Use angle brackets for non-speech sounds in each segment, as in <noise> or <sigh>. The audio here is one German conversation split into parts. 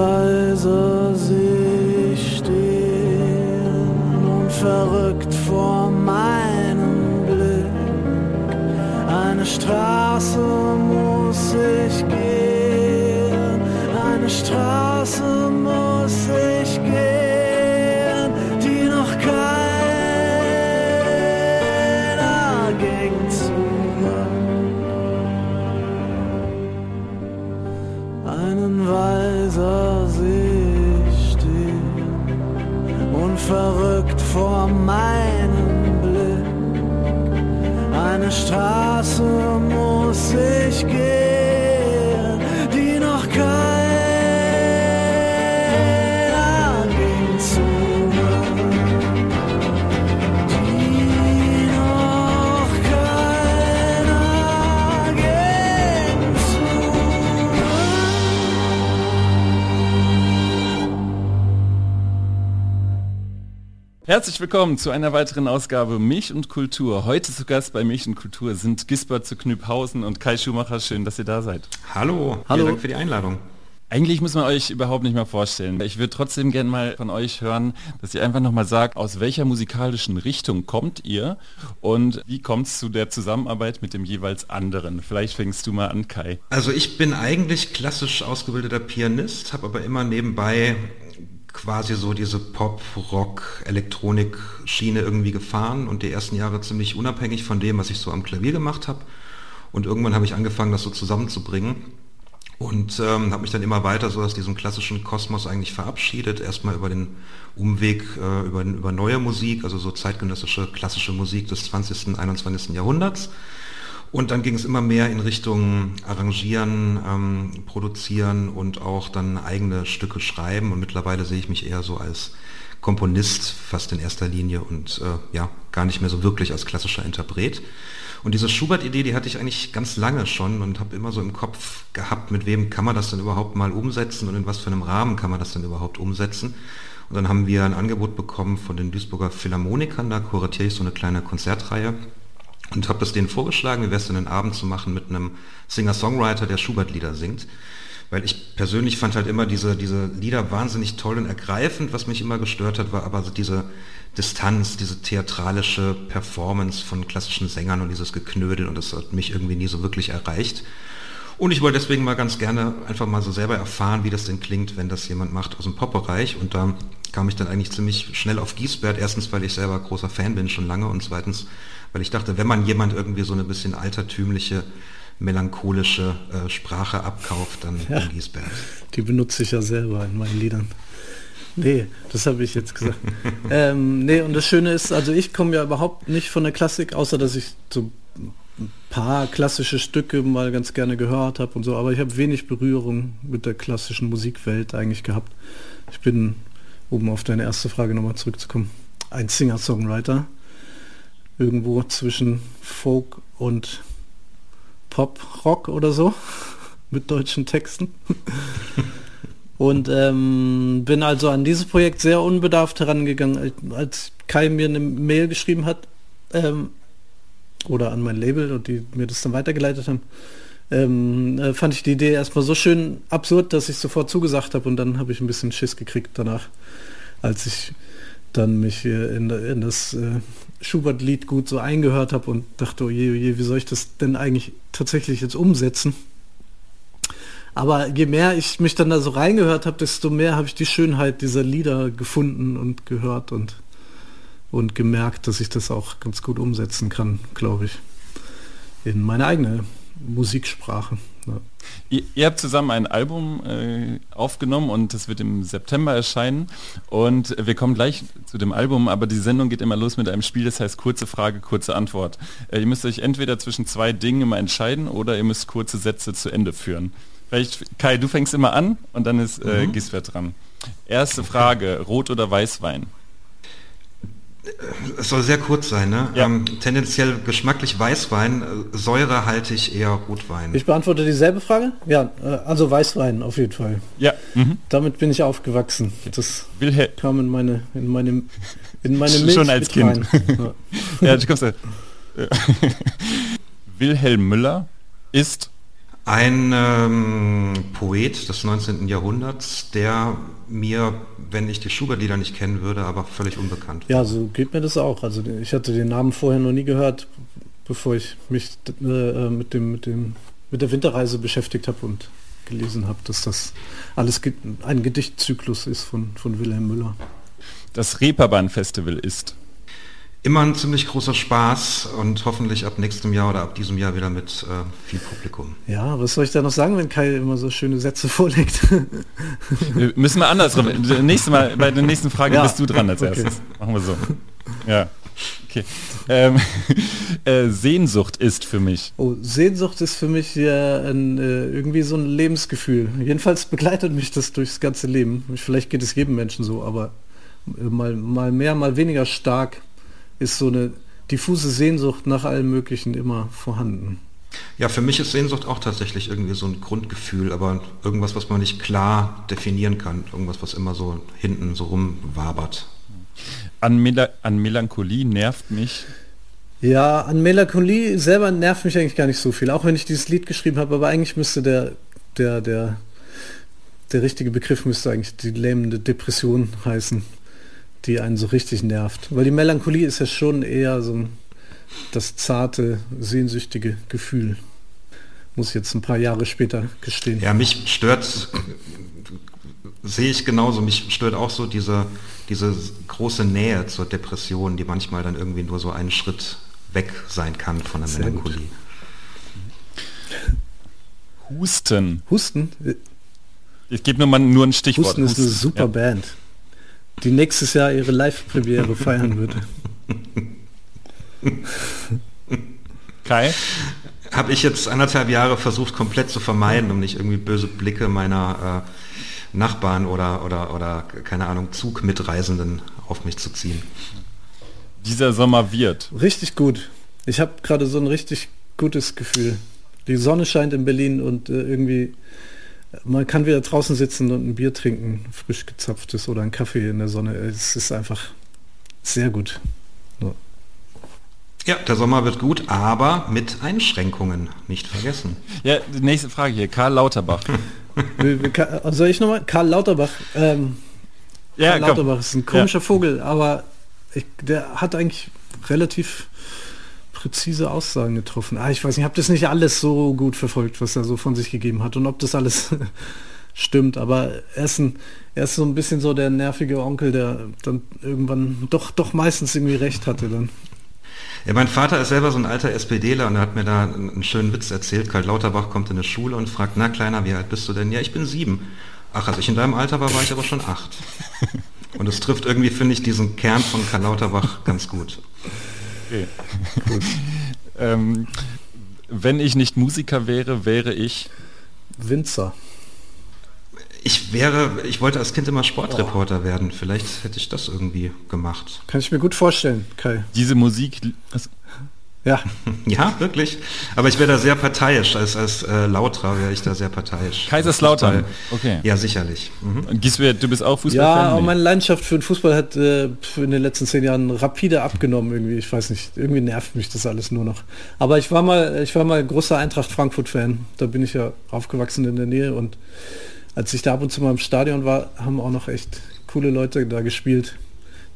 Weiser sehe ich stehen und verrückt vor meinem Blick. Eine Straße muss ich gehen, eine Straße Herzlich willkommen zu einer weiteren Ausgabe Milch und Kultur. Heute zu Gast bei Milch und Kultur sind Gisbert zu Knüpphausen und Kai Schumacher. Schön, dass ihr da seid. Hallo, Hallo. vielen Dank für die Einladung. Eigentlich muss man euch überhaupt nicht mehr vorstellen. Ich würde trotzdem gerne mal von euch hören, dass ihr einfach nochmal sagt, aus welcher musikalischen Richtung kommt ihr und wie kommt es zu der Zusammenarbeit mit dem jeweils anderen? Vielleicht fängst du mal an, Kai. Also ich bin eigentlich klassisch ausgebildeter Pianist, habe aber immer nebenbei quasi so diese Pop, Rock, Elektronik-Schiene irgendwie gefahren und die ersten Jahre ziemlich unabhängig von dem, was ich so am Klavier gemacht habe. Und irgendwann habe ich angefangen, das so zusammenzubringen und ähm, habe mich dann immer weiter so aus diesem klassischen Kosmos eigentlich verabschiedet. Erstmal über den Umweg äh, über, über neue Musik, also so zeitgenössische klassische Musik des 20., 21. Jahrhunderts. Und dann ging es immer mehr in Richtung Arrangieren, ähm, Produzieren und auch dann eigene Stücke schreiben. Und mittlerweile sehe ich mich eher so als Komponist fast in erster Linie und äh, ja, gar nicht mehr so wirklich als klassischer Interpret. Und diese Schubert-Idee, die hatte ich eigentlich ganz lange schon und habe immer so im Kopf gehabt, mit wem kann man das denn überhaupt mal umsetzen und in was für einem Rahmen kann man das denn überhaupt umsetzen. Und dann haben wir ein Angebot bekommen von den Duisburger Philharmonikern, da kuratiere ich so eine kleine Konzertreihe und habe das denen vorgeschlagen, wie wäre es denn einen Abend zu machen mit einem Singer-Songwriter, der Schubert-Lieder singt. Weil ich persönlich fand halt immer diese, diese Lieder wahnsinnig toll und ergreifend. Was mich immer gestört hat, war aber diese Distanz, diese theatralische Performance von klassischen Sängern und dieses Geknödel und das hat mich irgendwie nie so wirklich erreicht. Und ich wollte deswegen mal ganz gerne einfach mal so selber erfahren, wie das denn klingt, wenn das jemand macht aus dem Pop-Bereich. Und da kam ich dann eigentlich ziemlich schnell auf Giesbert. Erstens, weil ich selber großer Fan bin schon lange und zweitens, weil ich dachte, wenn man jemand irgendwie so eine bisschen altertümliche, melancholische äh, Sprache abkauft, dann Ja. Giesbert. Die benutze ich ja selber in meinen Liedern. Nee, das habe ich jetzt gesagt. <laughs> ähm, nee, und das Schöne ist, also ich komme ja überhaupt nicht von der Klassik, außer dass ich so ein paar klassische Stücke mal ganz gerne gehört habe und so, aber ich habe wenig Berührung mit der klassischen Musikwelt eigentlich gehabt. Ich bin, um auf deine erste Frage nochmal zurückzukommen, ein Singer-Songwriter. Irgendwo zwischen Folk und Pop-Rock oder so, <laughs> mit deutschen Texten. <laughs> Und ähm, bin also an dieses Projekt sehr unbedarft herangegangen, als- Kai mir eine Mail geschrieben hat ähm, oder an mein Label und die mir das dann weitergeleitet haben. Ähm, äh, fand ich die Idee erstmal so schön absurd, dass ich sofort zugesagt habe und dann habe ich ein bisschen Schiss gekriegt danach, als ich dann mich in, in das äh, Schubert-Lied gut so eingehört habe und dachte, oh je, oh wie soll ich das denn eigentlich tatsächlich jetzt umsetzen? Aber je mehr ich mich dann da so reingehört habe, desto mehr habe ich die Schönheit dieser Lieder gefunden und gehört und, und gemerkt, dass ich das auch ganz gut umsetzen kann, glaube ich, in meine eigene Musiksprache. Ja. Ihr, ihr habt zusammen ein Album äh, aufgenommen und das wird im September erscheinen. Und wir kommen gleich zu dem Album, aber die Sendung geht immer los mit einem Spiel, das heißt kurze Frage, kurze Antwort. Äh, ihr müsst euch entweder zwischen zwei Dingen immer entscheiden oder ihr müsst kurze Sätze zu Ende führen. Vielleicht, Kai, du fängst immer an und dann ist äh, Mhm. Gisbert dran. Erste Frage, Rot oder Weißwein? Es soll sehr kurz sein, ne? Ja. Ähm, tendenziell geschmacklich Weißwein, äh, säurehaltig eher Rotwein. Ich beantworte dieselbe Frage? Ja, äh, also Weißwein auf jeden Fall. Ja. Mhm. Damit bin ich aufgewachsen. Das Wilhelm, kam in meine, in meine, in meine Schon Milch als mit Kind. Ja. <laughs> ja, du kommst, äh, <laughs> Wilhelm Müller ist Ein ähm, Poet des 19. Jahrhunderts, der mir, wenn ich die Schubert-Lieder nicht kennen würde, aber völlig unbekannt Ja, so geht mir das auch. Also ich hatte den Namen vorher noch nie gehört, bevor ich mich äh, mit dem mit dem mit der Winterreise beschäftigt habe und gelesen habe, dass das alles ein Gedichtzyklus ist von von Wilhelm Müller. Das Reeperbahn-Festival ist. Immer ein ziemlich großer Spaß und hoffentlich ab nächstem Jahr oder ab diesem Jahr wieder mit äh, viel Publikum. Ja, was soll ich da noch sagen, wenn Kai immer so schöne Sätze <laughs> vorlegt? Wir müssen wir andersrum. Nächstes Mal, bei der nächsten Frage Ja. bist du dran als Okay. erstes. Machen wir so. Ja. Okay. Ähm, <laughs> äh, Sehnsucht ist für mich. Oh, Sehnsucht ist für mich ja ein, äh, irgendwie so ein Lebensgefühl. Jedenfalls begleitet mich das durchs ganze Leben. Vielleicht geht es jedem Menschen so, aber äh, mal, mal mehr, mal weniger stark ist so eine diffuse Sehnsucht nach allem Möglichen immer vorhanden. Ja, für mich ist Sehnsucht auch tatsächlich irgendwie so ein Grundgefühl, aber irgendwas, was man nicht klar definieren kann. Irgendwas, was immer so hinten so rumwabert. An, Mela an Melancholie nervt mich. Ja, an Melancholie selber nervt mich eigentlich gar nicht so viel, auch wenn ich dieses Lied geschrieben habe, aber eigentlich müsste der, der, der, der richtige Begriff müsste eigentlich die lähmende Depression heißen, die einen so richtig nervt. Weil die Melancholie ist ja schon eher so ein, das zarte, sehnsüchtige Gefühl. Muss ich jetzt ein paar Jahre später gestehen. Ja, mich stört, sehe ich genauso, mich stört auch so diese, diese große Nähe zur Depression, die manchmal dann irgendwie nur so einen Schritt weg sein kann von der Sehr gut. Melancholie. Husten. Husten, Ich gebe nur mal nur ein Stichwort. Husten ist eine super Ja. Band, die nächstes Jahr ihre Live-Premiere feiern wird. Kai? Habe ich jetzt anderthalb Jahre versucht komplett zu vermeiden, um nicht irgendwie böse Blicke meiner äh, Nachbarn oder, oder, oder, keine Ahnung, Zugmitreisenden auf mich zu ziehen. Dieser Sommer wird. Richtig gut. Ich habe gerade so ein richtig gutes Gefühl. Die Sonne scheint in Berlin und äh, irgendwie man kann wieder draußen sitzen und ein Bier trinken, frisch gezapftes oder einen Kaffee in der Sonne. Es ist einfach sehr gut. So. Ja, der Sommer wird gut, aber mit Einschränkungen, nicht vergessen. Ja, die nächste Frage hier. Karl Lauterbach. <laughs> Ka- Soll ich nochmal? Karl Lauterbach. Ähm, Ja, Karl komm. Lauterbach ist ein komischer Vogel, aber ich, der hat eigentlich relativ präzise Aussagen getroffen. Ah, ich weiß nicht, ich habe das nicht alles so gut verfolgt, was er so von sich gegeben hat und ob das alles <laughs> stimmt, aber er ist, ein, er ist so ein bisschen so der nervige Onkel, der dann irgendwann doch, doch meistens irgendwie recht hatte dann. Ja, mein Vater ist selber so ein alter SPDler und er hat mir da einen einen schönen Witz erzählt. Karl Lauterbach kommt in eine Schule und fragt, na Kleiner, wie alt bist du denn? Ja, ich bin sieben. Ach, als ich in deinem Alter war, war ich aber schon acht. <laughs> Und es trifft irgendwie, finde ich, diesen Kern von Karl Lauterbach ganz gut. Okay. <laughs> ähm, wenn ich nicht Musiker wäre, wäre ich. Winzer. Ich wäre, ich wollte als Kind immer Sportreporter werden. Vielleicht hätte ich das irgendwie gemacht. Kann ich mir gut vorstellen, Kai. Diese Musik. Ja, <laughs> Ja, wirklich. Aber ich wäre da sehr parteiisch. Als, als äh, Lautra wäre ich da sehr parteiisch. Kaiserslautern. Okay. Ja, sicherlich. Mhm. Und Gisbert, du bist auch Ja, Fußballfan? aber Nee. meine Leidenschaft für den Fußball hat äh, in den letzten zehn Jahren rapide abgenommen irgendwie. Ich weiß nicht, irgendwie nervt mich das alles nur noch. Aber ich war mal, ich war mal großer Eintracht Frankfurt-Fan. Da bin ich ja aufgewachsen in der Nähe und als ich da ab und zu mal im Stadion war, haben auch noch echt coole Leute da gespielt.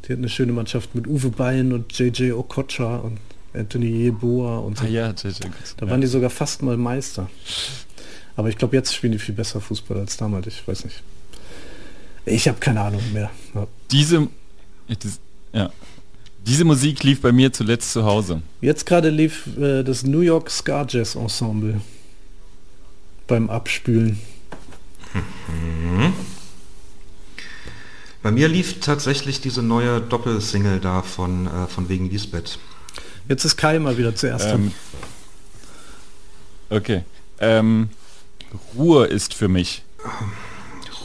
Die hatten eine schöne Mannschaft mit Uwe Bein und JJ Okocha und Anthony Yeboah und so. Ah, ja, tja, gut. Da ja. waren die sogar fast mal Meister. Aber ich glaube, jetzt spielen die viel besser Fußball als damals. Ich weiß nicht. Ich habe keine Ahnung mehr. Ja. Diese, ja, dies- ja. Diese Musik lief bei mir zuletzt zu Hause. Jetzt gerade lief äh, das New York Ska Jazz Ensemble beim Abspülen. Bei mir lief tatsächlich diese neue Doppelsingle da von, äh, von wegen Lisbeth. Jetzt ist Kai mal wieder zuerst dran. Ähm, okay. Ähm, Ruhe ist für mich.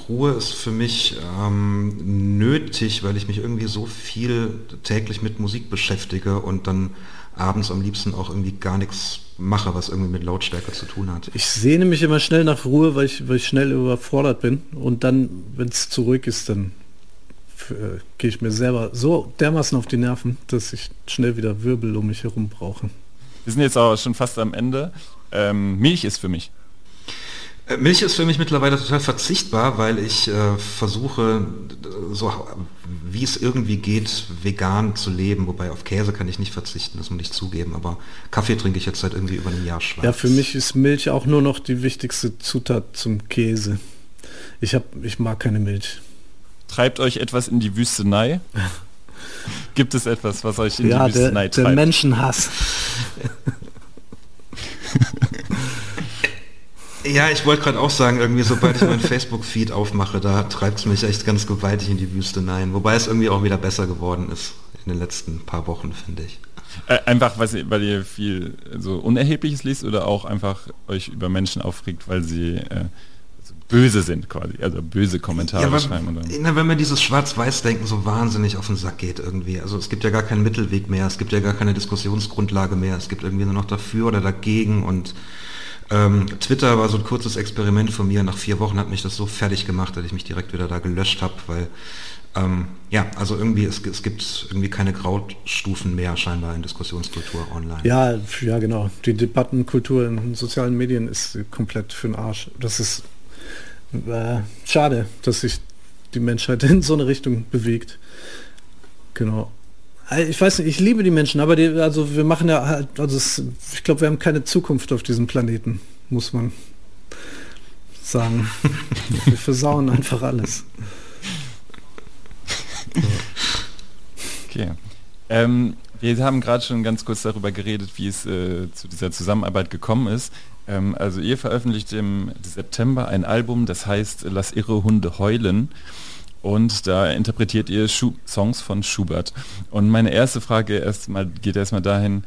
Ruhe ist für mich ähm, nötig, weil ich mich irgendwie so viel täglich mit Musik beschäftige und dann abends am liebsten auch irgendwie gar nichts mache, was irgendwie mit Lautstärke zu tun hat. Ich sehne mich immer schnell nach Ruhe, weil ich, weil ich schnell überfordert bin. Und dann, wenn es zu ruhig ist, dann äh, gehe ich mir selber so dermaßen auf die Nerven, dass ich schnell wieder Wirbel um mich herum brauche. Wir sind jetzt auch schon fast am Ende. Ähm, Milch ist für mich. Äh, Milch ist für mich mittlerweile total verzichtbar, weil ich äh, versuche, so wie es irgendwie geht, vegan zu leben. Wobei auf Käse kann ich nicht verzichten, das muss ich zugeben. Aber Kaffee trinke ich jetzt seit irgendwie über einem Jahr schwarz. Ja, für mich ist Milch auch nur noch die wichtigste Zutat zum Käse. Ich, hab, ich mag keine Milch. Treibt euch etwas in die Wüstenei? <laughs> Gibt es etwas, was euch in ja, die Wüstenei der, der treibt? Menschenhass. <laughs> Ja, ich wollte gerade auch sagen, irgendwie sobald ich meinen Facebook-Feed aufmache, da treibt es mich echt ganz gewaltig in die Wüste hinein. Wobei es irgendwie auch wieder besser geworden ist in den letzten paar Wochen, finde ich. Äh, einfach, weil, ihr- weil ihr viel so Unerhebliches liest oder auch einfach euch über Menschen aufregt, weil sie äh, böse sind quasi, also böse Kommentare Ja, schreiben. aber, Oder? na, wenn mir dieses Schwarz-Weiß-Denken so wahnsinnig auf den Sack geht irgendwie. Also es gibt ja gar keinen Mittelweg mehr, es gibt ja gar keine Diskussionsgrundlage mehr, es gibt irgendwie nur noch dafür oder dagegen und ähm, Twitter war so ein kurzes Experiment von mir. Nach vier Wochen hat mich das so fertig gemacht, dass ich mich direkt wieder da gelöscht habe, weil ähm, ja, also irgendwie es, es gibt irgendwie keine Graustufen mehr scheinbar in Diskussionskultur online. Ja, ja, genau. Die Debattenkultur in sozialen Medien ist komplett für den Arsch. Das ist äh, schade, dass sich die Menschheit <laughs> in so eine Richtung bewegt. Genau. Äh, Ich weiß nicht, ich liebe die Menschen, aber die, also wir machen ja halt, also es, ich glaube, wir haben keine Zukunft auf diesem Planeten, muss man sagen. <laughs> wir versauen einfach alles. Okay. Ähm, wir haben gerade schon ganz kurz darüber geredet, wie es äh, zu dieser Zusammenarbeit gekommen ist. Ähm, also ihr veröffentlicht im September ein Album, das heißt Lass irre Hunde heulen. Und da interpretiert ihr Schu Songs von Schubert. Und meine erste Frage erstmal geht erstmal dahin,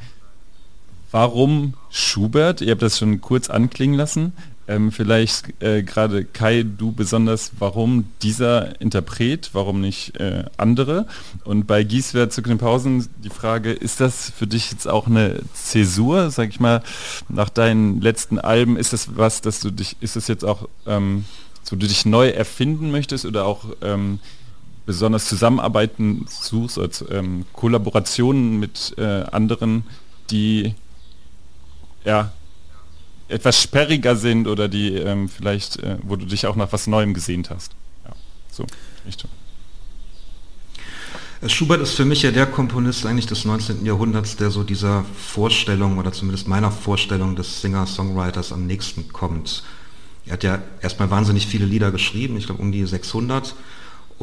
warum Schubert? Ihr habt das schon kurz anklingen lassen. Ähm, vielleicht äh, gerade Kai, du besonders, warum dieser Interpret, warum nicht äh, andere? Und bei Gieswer zu den Pausen die Frage, ist das für dich jetzt auch eine Zäsur, sag ich mal, nach deinen letzten Alben, ist das was, dass du dich, ist das jetzt auch, ähm, so du dich neu erfinden möchtest oder auch ähm, besonders Zusammenarbeiten suchst, als ähm, Kollaborationen mit äh, anderen, die ja etwas sperriger sind oder die ähm, vielleicht, äh, wo du dich auch nach was Neuem gesehnt hast. Ja, so, Richtung. Schubert ist für mich ja der Komponist eigentlich des 19. Jahrhunderts, der so dieser Vorstellung oder zumindest meiner Vorstellung des Singer-Songwriters am nächsten kommt. Er hat ja erstmal wahnsinnig viele Lieder geschrieben, ich glaube um die 600.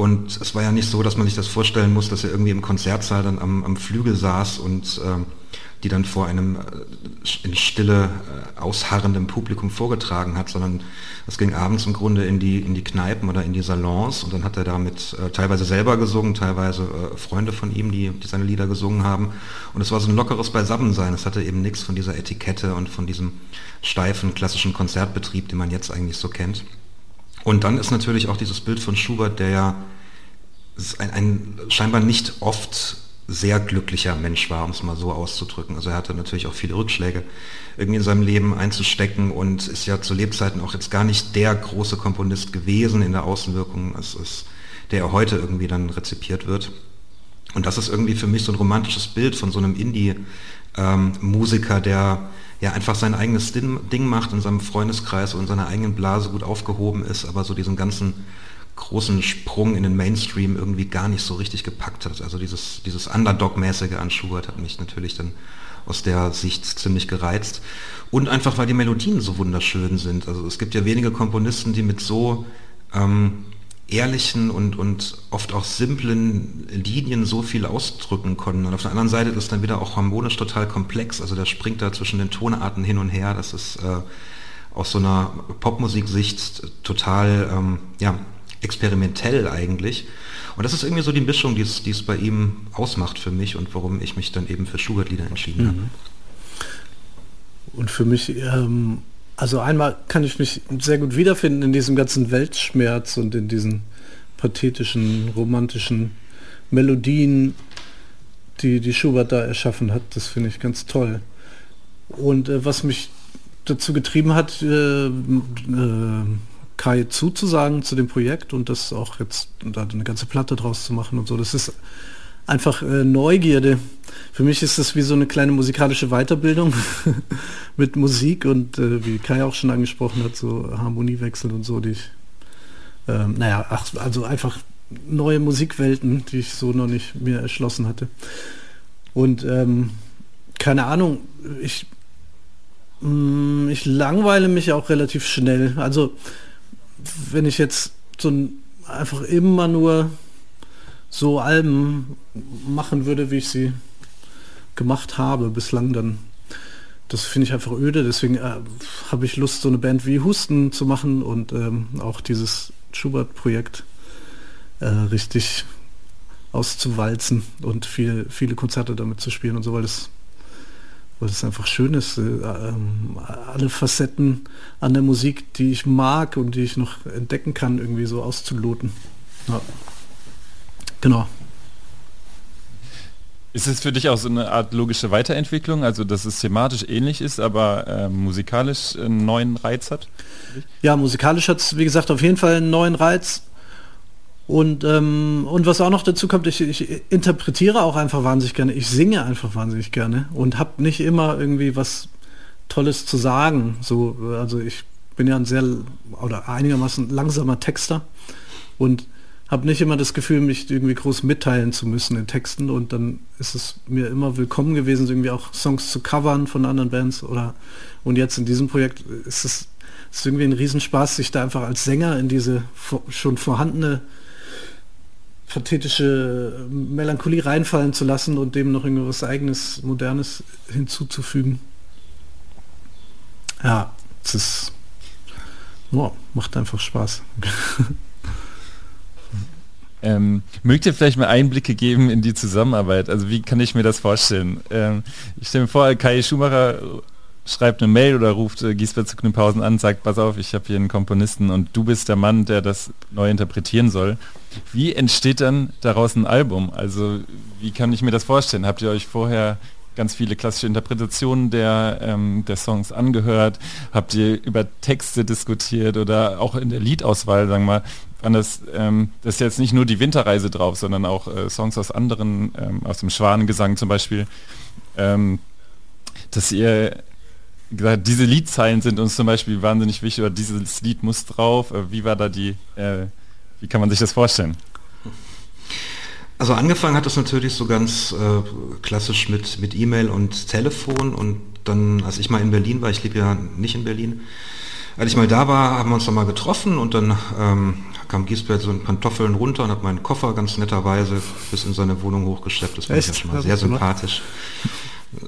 Und es war ja nicht so, dass man sich das vorstellen muss, dass er irgendwie im Konzertsaal dann am, am Flügel saß und ähm, die dann vor einem äh, in Stille äh, ausharrendem Publikum vorgetragen hat, sondern es ging abends im Grunde in die, in die Kneipen oder in die Salons und dann hat er damit äh, teilweise selber gesungen, teilweise äh, Freunde von ihm, die, die seine Lieder gesungen haben. Und es war so ein lockeres Beisammensein. Es hatte eben nichts von dieser Etikette und von diesem steifen klassischen Konzertbetrieb, den man jetzt eigentlich so kennt. Und dann ist natürlich auch dieses Bild von Schubert, der ja ein, ein scheinbar nicht oft sehr glücklicher Mensch war, um es mal so auszudrücken. Also er hatte natürlich auch viele Rückschläge irgendwie in seinem Leben einzustecken und ist ja zu Lebzeiten auch jetzt gar nicht der große Komponist gewesen in der Außenwirkung, als, als der er heute irgendwie dann rezipiert wird. Und das ist irgendwie für mich so ein romantisches Bild von so einem Indie-Musiker, ähm, der ja einfach sein eigenes Ding macht in seinem Freundeskreis und in seiner eigenen Blase gut aufgehoben ist, aber so diesen ganzen großen Sprung in den Mainstream irgendwie gar nicht so richtig gepackt hat. Also dieses, dieses Underdog-mäßige an Schubert hat mich natürlich dann aus der Sicht ziemlich gereizt. Und einfach, weil die Melodien so wunderschön sind. Also es gibt ja wenige Komponisten, die mit so ähm, ehrlichen und, und oft auch simplen Linien so viel ausdrücken konnten. Und auf der anderen Seite ist es dann wieder auch harmonisch total komplex. Also der springt da zwischen den Tonarten hin und her. Das ist äh, aus so einer Popmusiksicht total ähm, ja, experimentell eigentlich. Und das ist irgendwie so die Mischung, die es, die es bei ihm ausmacht für mich und warum ich mich dann eben für Schubert-Lieder entschieden mhm. habe. Und für mich, ähm, also einmal kann ich mich sehr gut wiederfinden in diesem ganzen Weltschmerz und in diesen pathetischen, romantischen Melodien, die die Schubert da erschaffen hat. Das finde ich ganz toll. Und äh, was mich dazu getrieben hat, äh, äh, Kai zuzusagen zu dem Projekt und das auch jetzt da eine ganze Platte draus zu machen und so. Das ist einfach äh, Neugierde. Für mich ist das wie so eine kleine musikalische Weiterbildung <laughs> mit Musik und äh, wie Kai auch schon angesprochen hat, so Harmoniewechsel und so, die ich, ähm, naja, ach, also einfach neue Musikwelten, die ich so noch nicht mir erschlossen hatte. Und ähm, keine Ahnung, ich, mh, ich langweile mich auch relativ schnell. Also wenn ich jetzt so ein, einfach immer nur so Alben machen würde, wie ich sie gemacht habe bislang, dann das finde ich einfach öde. Deswegen äh, habe ich Lust, so eine Band wie Husten zu machen und ähm, auch dieses Schubert-Projekt äh, richtig auszuwalzen und viel, viele Konzerte damit zu spielen und so, weil das, weil das einfach schön ist, äh, ähm, alle Facetten an der Musik, die ich mag und die ich noch entdecken kann, irgendwie so auszuloten. Ja. Genau. Ist es für dich auch so eine Art logische Weiterentwicklung, also dass es thematisch ähnlich ist, aber äh, musikalisch einen neuen Reiz hat? Ja, musikalisch hat es, wie gesagt, auf jeden Fall einen neuen Reiz. Und, ähm, und was auch noch dazu kommt, ich, ich interpretiere auch einfach wahnsinnig gerne. Ich singe einfach wahnsinnig gerne und habe nicht immer irgendwie was Tolles zu sagen. So, also ich bin ja ein sehr oder einigermaßen langsamer Texter und habe nicht immer das Gefühl, mich irgendwie groß mitteilen zu müssen in Texten und dann ist es mir immer willkommen gewesen, irgendwie auch Songs zu covern von anderen Bands oder und jetzt in diesem Projekt ist es ist irgendwie ein Riesenspaß, sich da einfach als Sänger in diese schon vorhandene pathetische Melancholie reinfallen zu lassen und dem noch irgendwas eigenes, modernes hinzuzufügen. Ja, es ist wow, macht einfach Spaß. <laughs> Ähm, mögt ihr vielleicht mal Einblicke geben in die Zusammenarbeit? Also wie kann ich mir das vorstellen? Ähm, ich stelle mir vor, Kai Schumacher schreibt eine Mail oder ruft äh, Giesbert zu Knüpphausen an, sagt, pass auf, ich habe hier einen Komponisten und du bist der Mann, der das neu interpretieren soll. Wie entsteht dann daraus ein Album? Also wie kann ich mir das vorstellen? Habt ihr euch vorher ganz viele klassische Interpretationen der, ähm, der Songs angehört? Habt ihr über Texte diskutiert oder auch in der Liedauswahl, sagen wir mal, waren das, ähm, das ist jetzt nicht nur die Winterreise drauf, sondern auch äh, Songs aus anderen, ähm, aus dem Schwanengesang zum Beispiel, ähm, dass ihr gesagt, diese Liedzeilen sind uns zum Beispiel wahnsinnig wichtig oder dieses Lied muss drauf. Äh, wie war da die, äh, wie kann man sich das vorstellen? Also angefangen hat es natürlich so ganz äh, klassisch mit mit E-Mail und Telefon und dann, als ich mal in Berlin war, ich lebe ja nicht in Berlin, als ich mal da war, haben wir uns dann mal getroffen und dann ähm, kam Giesbert so in Pantoffeln runter und hat meinen Koffer ganz netterweise bis in seine Wohnung hochgeschleppt. Das war ja schon mal sehr sympathisch.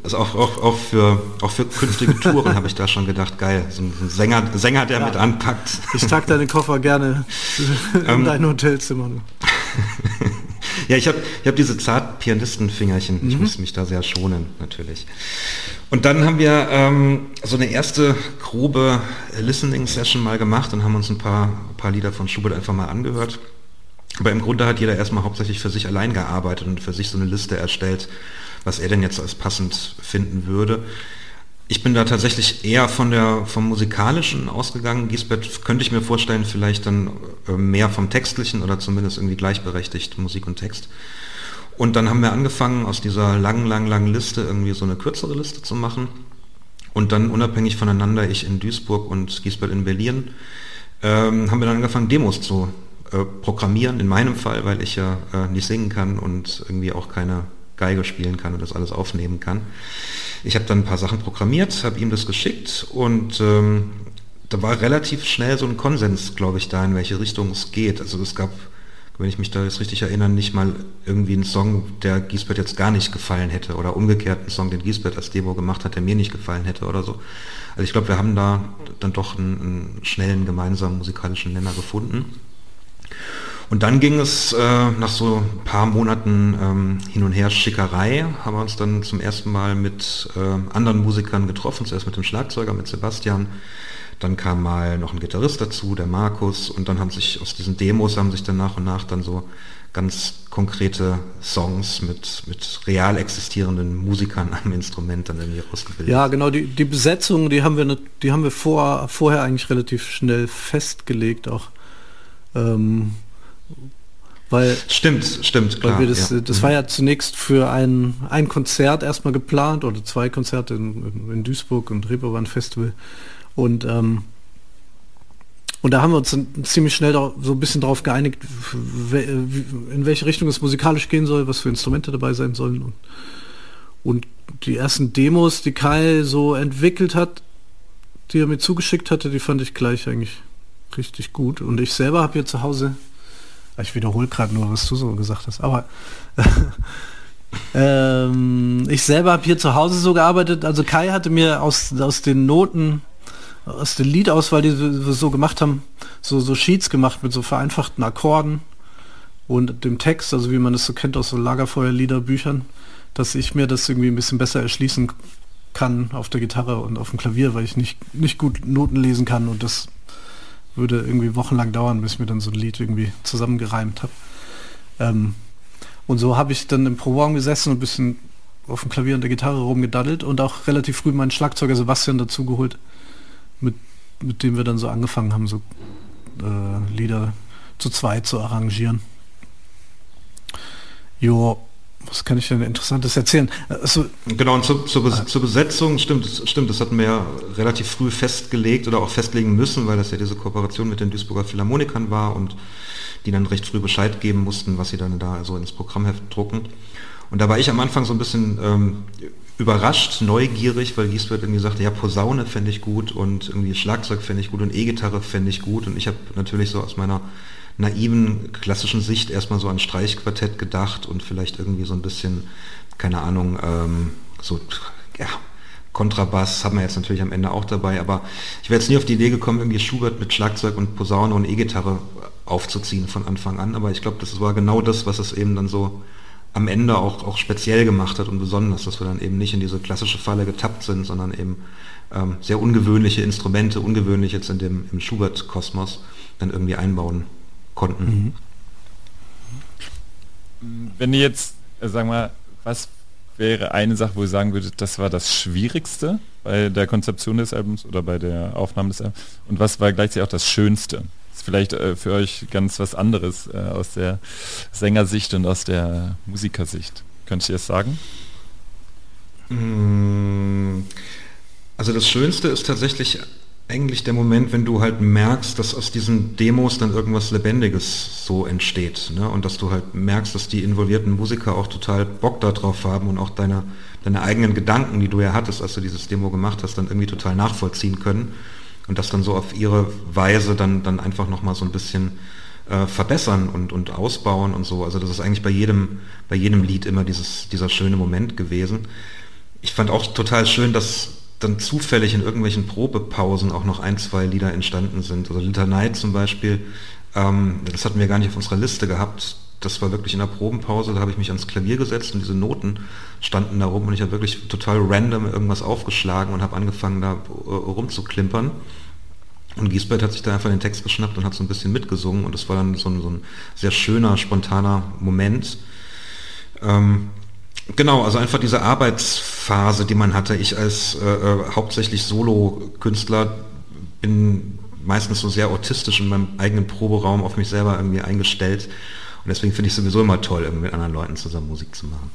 Also auch, auch, auch, für, auch für künftige Touren habe ich da schon gedacht, geil, so ein Sänger, Sänger der ja. mit anpackt. Ich trage deinen Koffer gerne <laughs> in ähm, dein Hotelzimmer. <laughs> ja, ich habe ich hab diese zart Pianistenfingerchen. Mhm. Ich muss mich da sehr schonen, natürlich. Und dann haben wir ähm, so eine erste grobe Listening-Session mal gemacht und haben uns ein paar, ein paar Lieder von Schubert einfach mal angehört. Aber im Grunde hat jeder erstmal hauptsächlich für sich allein gearbeitet und für sich so eine Liste erstellt was er denn jetzt als passend finden würde. Ich bin da tatsächlich eher von der, vom Musikalischen ausgegangen. Giesbert könnte ich mir vorstellen, vielleicht dann äh, mehr vom Textlichen oder zumindest irgendwie gleichberechtigt Musik und Text. Und dann haben wir angefangen, aus dieser langen, langen, langen Liste irgendwie so eine kürzere Liste zu machen. Und dann unabhängig voneinander, ich in Duisburg und Giesbert in Berlin, ähm, haben wir dann angefangen, Demos zu äh, programmieren, in meinem Fall, weil ich ja äh, nicht singen kann und irgendwie auch keine Geige spielen kann und das alles aufnehmen kann. Ich habe dann ein paar Sachen programmiert, habe ihm das geschickt und ähm, da war relativ schnell so ein Konsens, glaube ich, da, in welche Richtung es geht. Also es gab, wenn ich mich da jetzt richtig erinnere, nicht mal irgendwie einen Song, der Giesbert jetzt gar nicht gefallen hätte oder umgekehrt einen Song, den Giesbert als Demo gemacht hat, der mir nicht gefallen hätte oder so. Also ich glaube, wir haben da dann doch einen, einen schnellen gemeinsamen musikalischen Nenner gefunden. Und dann ging es äh, nach so ein paar Monaten ähm, hin und her Schickerei, haben wir uns dann zum ersten Mal mit äh, anderen Musikern getroffen, zuerst mit dem Schlagzeuger, mit Sebastian, dann kam mal noch ein Gitarrist dazu, der Markus, und dann haben sich aus diesen Demos haben sich dann nach und nach dann so ganz konkrete Songs mit, mit real existierenden Musikern am Instrument dann irgendwie rausgebildet. Ja, genau, die, die Besetzung, die haben wir, die haben wir vor, vorher eigentlich relativ schnell festgelegt auch. Ähm, Weil, Stimmt, stimmt, klar. weil wir das, ja. das war ja zunächst für ein, ein Konzert erstmal geplant oder zwei Konzerte in, in Duisburg und Reeperbahn Festival. Und ähm, und da haben wir uns ziemlich schnell so ein bisschen darauf geeinigt, in welche Richtung es musikalisch gehen soll, was für Instrumente dabei sein sollen. Und, und die ersten Demos, die Kai so entwickelt hat, die er mir zugeschickt hatte, die fand ich gleich eigentlich richtig gut. Und ich selber habe hier zu Hause, ich wiederhole gerade nur, was du so gesagt hast, aber <laughs> ähm, ich selber habe hier zu Hause so gearbeitet. Also Kai hatte mir aus, aus den Noten, aus der Liedauswahl, die wir so gemacht haben, so, so Sheets gemacht mit so vereinfachten Akkorden und dem Text, also wie man es so kennt aus so Lagerfeuerliederbüchern, dass ich mir das irgendwie ein bisschen besser erschließen kann auf der Gitarre und auf dem Klavier, weil ich nicht, nicht gut Noten lesen kann und das würde irgendwie wochenlang dauern, bis ich mir dann so ein Lied irgendwie zusammengereimt habe. Ähm, und so habe ich dann im Proberaum gesessen und ein bisschen auf dem Klavier und der Gitarre rumgedaddelt und auch relativ früh meinen Schlagzeuger Sebastian dazugeholt, mit, mit dem wir dann so angefangen haben, so äh, Lieder zu zweit zu arrangieren. Jo, was kann ich denn Interessantes erzählen? Also, Genau, und zur, zur, Bes- zur Besetzung, stimmt, das- stimmt, das hatten wir ja relativ früh festgelegt oder auch festlegen müssen, weil das ja diese Kooperation mit den Duisburger Philharmonikern war und die dann recht früh Bescheid geben mussten, was sie dann da so ins Programmheft drucken. Und da war ich am Anfang so ein bisschen ähm, überrascht, neugierig, weil Giesbert irgendwie sagte, ja, Posaune fände ich gut und irgendwie Schlagzeug fände ich gut und E-Gitarre fände ich gut. Und ich habe natürlich so aus meiner naiven, klassischen Sicht erstmal so an Streichquartett gedacht und vielleicht irgendwie so ein bisschen, keine Ahnung, ähm, so, ja, Kontrabass haben wir jetzt natürlich am Ende auch dabei, aber ich wäre jetzt nie auf die Idee gekommen, irgendwie Schubert mit Schlagzeug und Posaune und E-Gitarre aufzuziehen von Anfang an, aber ich glaube, das war genau das, was es eben dann so am Ende auch, auch speziell gemacht hat und besonders, dass wir dann eben nicht in diese klassische Falle getappt sind, sondern eben ähm, sehr ungewöhnliche Instrumente, ungewöhnlich jetzt in dem im Schubert-Kosmos, dann irgendwie einbauen konnten. Wenn ihr jetzt, äh, sagen wir, was wäre eine Sache, wo ihr sagen würdet, das war das Schwierigste bei der Konzeption des Albums oder bei der Aufnahme des Albums und was war gleichzeitig auch das Schönste? Ist vielleicht äh, für euch ganz was anderes äh, aus der Sängersicht und aus der Musikersicht. Könnt ihr das sagen? Mm, Also das Schönste ist tatsächlich eigentlich der Moment, wenn du halt merkst, dass aus diesen Demos dann irgendwas Lebendiges so entsteht. Ne? Und dass du halt merkst, dass die involvierten Musiker auch total Bock darauf haben und auch deine, deine eigenen Gedanken, die du ja hattest, als du dieses Demo gemacht hast, dann irgendwie total nachvollziehen können. Und das dann so auf ihre Weise dann, dann einfach nochmal so ein bisschen äh, verbessern und, und ausbauen und so. Also das ist eigentlich bei jedem, bei jedem Lied immer dieses, dieser schöne Moment gewesen. Ich fand auch total schön, dass dann zufällig in irgendwelchen Probepausen auch noch ein, zwei Lieder entstanden sind. Also Litanei zum Beispiel, ähm, das hatten wir gar nicht auf unserer Liste gehabt. Das war wirklich in der Probenpause, da habe ich mich ans Klavier gesetzt und diese Noten standen da rum und ich habe wirklich total random irgendwas aufgeschlagen und habe angefangen da äh, rumzuklimpern. Und Giesbert hat sich da einfach den Text geschnappt und hat so ein bisschen mitgesungen und das war dann so ein, so ein sehr schöner, spontaner Moment. Ähm, genau, also einfach diese Arbeitsphase, die man hatte. Ich als äh, äh, hauptsächlich Solo-Künstler bin meistens so sehr autistisch in meinem eigenen Proberaum auf mich selber irgendwie eingestellt. Und deswegen finde ich sowieso immer toll, irgendwie mit anderen Leuten zusammen Musik zu machen.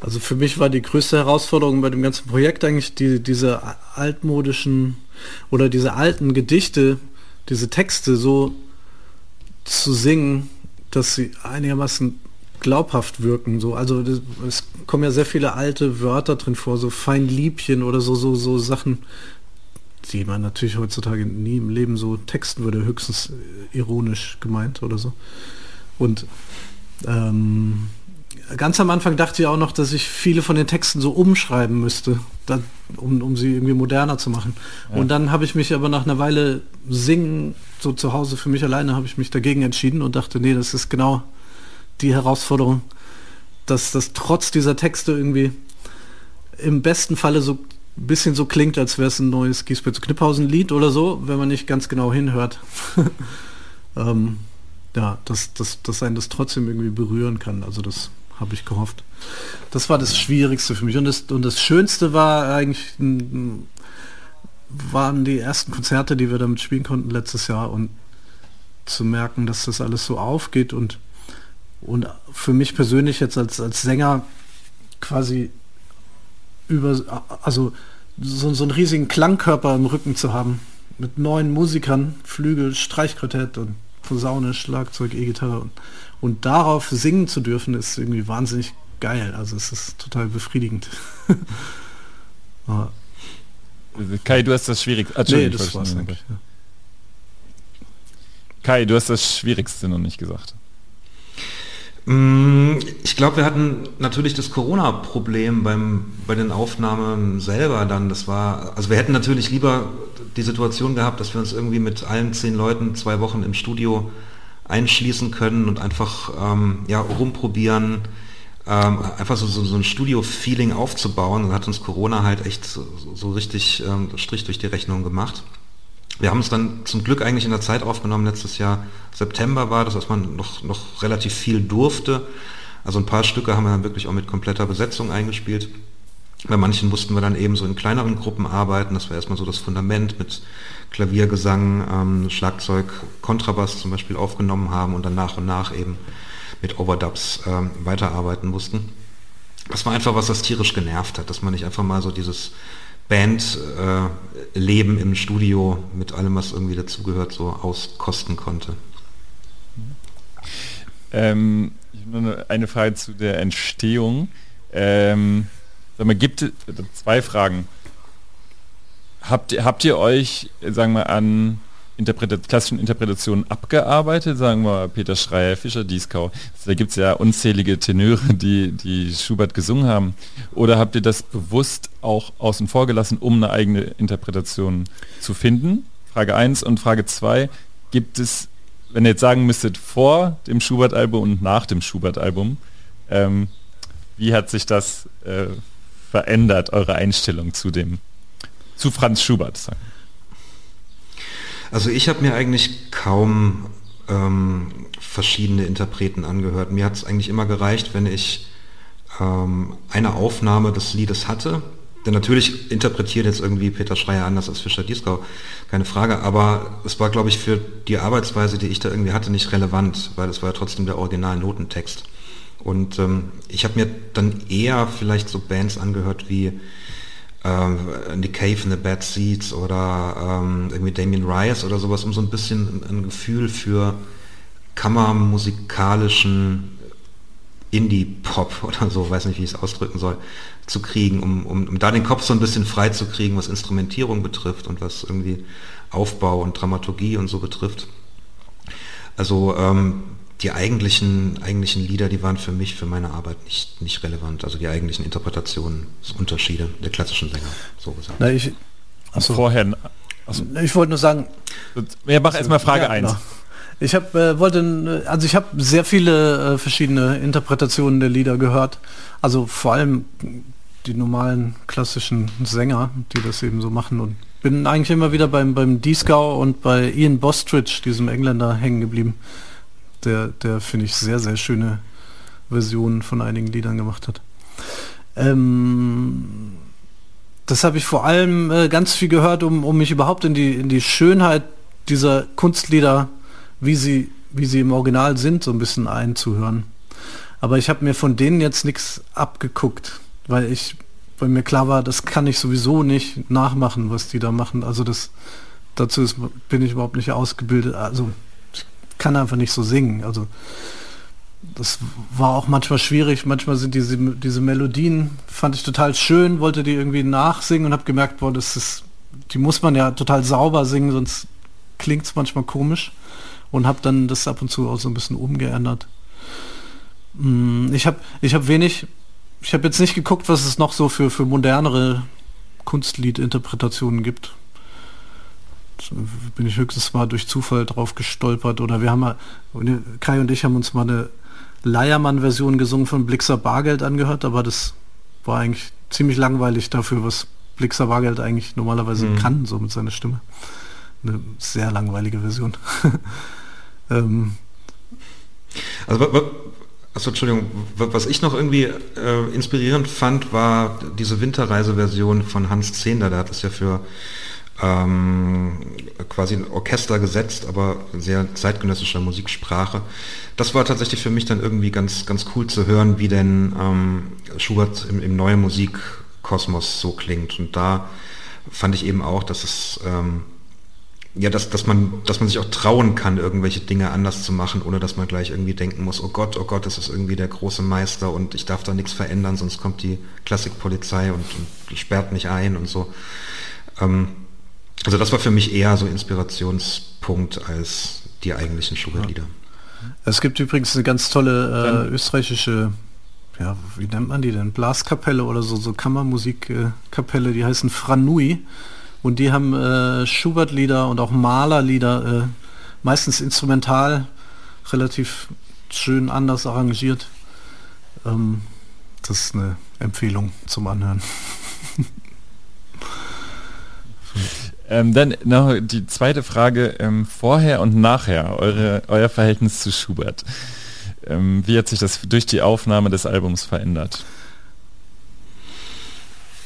Also für mich war die größte Herausforderung bei dem ganzen Projekt eigentlich die, diese altmodischen oder diese alten Gedichte, diese Texte so zu singen, dass sie einigermaßen glaubhaft wirken. So, also das, es kommen ja sehr viele alte Wörter drin vor, so Feinliebchen oder so, so, so Sachen, die man natürlich heutzutage nie im Leben so texten würde, höchstens äh, ironisch gemeint oder so. Und ähm, ganz am Anfang dachte ich auch noch, dass ich viele von den Texten so umschreiben müsste, da, um, um sie irgendwie moderner zu machen. Ja. Und dann habe ich mich aber nach einer Weile singen, so zu Hause für mich alleine, habe ich mich dagegen entschieden und dachte, nee, das ist genau die Herausforderung, dass das trotz dieser Texte irgendwie im besten Falle so ein bisschen so klingt, als wäre es ein neues Giesbert zu Kniphausen Lied oder so, wenn man nicht ganz genau hinhört. <laughs> ähm, ja, dass, dass, dass einen das trotzdem irgendwie berühren kann. Also das habe ich gehofft. Das war das Schwierigste für mich. Und das, und das Schönste war eigentlich, waren die ersten Konzerte, die wir damit spielen konnten letztes Jahr und zu merken, dass das alles so aufgeht und Und für mich persönlich jetzt als, als Sänger quasi über, also so, so einen riesigen Klangkörper im Rücken zu haben. Mit neun Musikern, Flügel, Streichquartett und Posaune, Schlagzeug, E-Gitarre und, und darauf singen zu dürfen, ist irgendwie wahnsinnig geil. Also es ist total befriedigend. <laughs> Kai, du hast das Schwierigste. Ah, nee, das war's eigentlich. Ja. Kai, du hast das Schwierigste noch nicht gesagt. Mm, ich glaube, wir hatten natürlich das Corona-Problem bei den Aufnahmen selber dann. Das war, also wir hätten natürlich lieber die Situation gehabt, dass wir uns irgendwie mit allen zehn Leuten zwei Wochen im Studio einschließen können und einfach ähm, ja, rumprobieren, ähm, einfach so, so, so ein Studio-Feeling aufzubauen. Und hat uns Corona halt echt so, so richtig ähm, Strich durch die Rechnung gemacht. Wir haben es dann zum Glück eigentlich in der Zeit aufgenommen, letztes Jahr September war das, dass man noch, noch relativ viel durfte. Also ein paar Stücke haben wir dann wirklich auch mit kompletter Besetzung eingespielt. Bei manchen mussten wir dann eben so in kleineren Gruppen arbeiten. Das war erstmal so das Fundament mit Klaviergesang, ähm, Schlagzeug, Kontrabass zum Beispiel aufgenommen haben und dann nach und nach eben mit Overdubs ähm, weiterarbeiten mussten. Das war einfach, was das tierisch genervt hat, dass man nicht einfach mal so dieses Bandleben äh, im Studio mit allem, was irgendwie dazugehört, so auskosten konnte. Ähm, ich habe nur eine Frage zu der Entstehung. Ähm, sag mal, gibt zwei Fragen. Habt habt ihr euch, sagen wir, an Interpretat klassischen Interpretationen abgearbeitet, sagen wir Peter Schreier, Fischer, Dieskau. Da gibt es ja unzählige Tenöre, die, die Schubert gesungen haben. Oder habt ihr das bewusst auch außen vor gelassen, um eine eigene Interpretation zu finden? Frage 1 und Frage 2, gibt es, wenn ihr jetzt sagen müsstet, vor dem Schubert-Album und nach dem Schubert-Album, ähm, wie hat sich das äh, verändert, eure Einstellung zu dem, zu Franz Schubert? Sagen? Also ich habe mir eigentlich kaum ähm, verschiedene Interpreten angehört. Mir hat es eigentlich immer gereicht, wenn ich ähm, eine Aufnahme des Liedes hatte. Denn natürlich interpretiert jetzt irgendwie Peter Schreier anders als Fischer Dieskau, keine Frage. Aber es war, glaube ich, für die Arbeitsweise, die ich da irgendwie hatte, nicht relevant, weil es war ja trotzdem der original Notentext. Und ähm, ich habe mir dann eher vielleicht so Bands angehört wie ähm, The Cave in the Bad Seeds oder ähm, irgendwie Damien Rice oder sowas, um so ein bisschen ein Gefühl für kammermusikalischen Indie-Pop oder so, weiß nicht, wie ich es ausdrücken soll, zu kriegen, um, um, um da den Kopf so ein bisschen frei zu kriegen, was Instrumentierung betrifft und was irgendwie Aufbau und Dramaturgie und so betrifft. Also ähm, die eigentlichen, eigentlichen Lieder, die waren für mich, für meine Arbeit nicht, nicht relevant. Also die eigentlichen Interpretationen, Unterschiede der klassischen Sänger, so gesagt. Na, ich, achso. Vorher. Achso. Ich wollte nur sagen. Ja, mach erstmal Frage 1. Ja, Ich habe äh, wollte, also ich habe sehr viele äh, verschiedene Interpretationen der Lieder gehört. Also vor allem die normalen klassischen Sänger, die das eben so machen und bin eigentlich immer wieder beim beim Dieskau und bei Ian Bostridge, diesem Engländer, hängen geblieben der, der finde ich, sehr, sehr schöne Versionen von einigen Liedern gemacht hat. Ähm, das habe ich vor allem äh, ganz viel gehört, um, um mich überhaupt in die, in die Schönheit dieser Kunstlieder, wie sie, wie sie im Original sind, so ein bisschen einzuhören. Aber ich habe mir von denen jetzt nichts abgeguckt, weil ich, weil mir klar war, das kann ich sowieso nicht nachmachen, was die da machen. Also das, dazu ist, bin ich überhaupt nicht ausgebildet. Also kann einfach nicht so singen. Also das war auch manchmal schwierig. Manchmal sind diese, diese Melodien, fand ich total schön, wollte die irgendwie nachsingen und habe gemerkt, boah, das ist, die muss man ja total sauber singen, sonst klingt es manchmal komisch. Und habe dann das ab und zu auch so ein bisschen umgeändert. Mm, ich habe ich hab wenig, ich habe jetzt nicht geguckt, was es noch so für, für modernere Kunstliedinterpretationen gibt bin ich höchstens mal durch Zufall drauf gestolpert oder wir haben mal, Kai und ich haben uns mal eine Leiermann-Version gesungen von Blixer Bargeld angehört, aber das war eigentlich ziemlich langweilig dafür, was Blixer Bargeld eigentlich normalerweise mhm. kann, so mit seiner Stimme. Eine sehr langweilige Version. <laughs> ähm, also also Entschuldigung, was ich noch irgendwie äh, inspirierend fand, war diese Winterreise-Version von Hans Zehnder, der hat es ja für ähm, quasi ein Orchester gesetzt, aber sehr zeitgenössischer Musiksprache. Das war tatsächlich für mich dann irgendwie ganz, ganz cool zu hören, wie denn ähm, Schubert im, im neuen Musikkosmos so klingt. Und da fand ich eben auch, dass es ähm, ja, dass, dass, man, dass man sich auch trauen kann, irgendwelche Dinge anders zu machen, ohne dass man gleich irgendwie denken muss, oh Gott, oh Gott, das ist irgendwie der große Meister und ich darf da nichts verändern, sonst kommt die Klassikpolizei und, und sperrt mich ein und so. Ähm, also das war für mich eher so Inspirationspunkt als die eigentlichen Schubert-Lieder. Es gibt übrigens eine ganz tolle äh, österreichische, ja, wie nennt man die denn? Blaskapelle oder so, so Kammermusikkapelle, die heißen Franui. Und die haben äh, Schubert-Lieder und auch Malerlieder, äh, meistens instrumental, relativ schön anders arrangiert. Ähm, das ist eine Empfehlung zum Anhören. <laughs> Ähm, dann noch die zweite Frage, ähm, vorher und nachher, eure, euer Verhältnis zu Schubert. Ähm, wie hat sich das durch die Aufnahme des Albums verändert?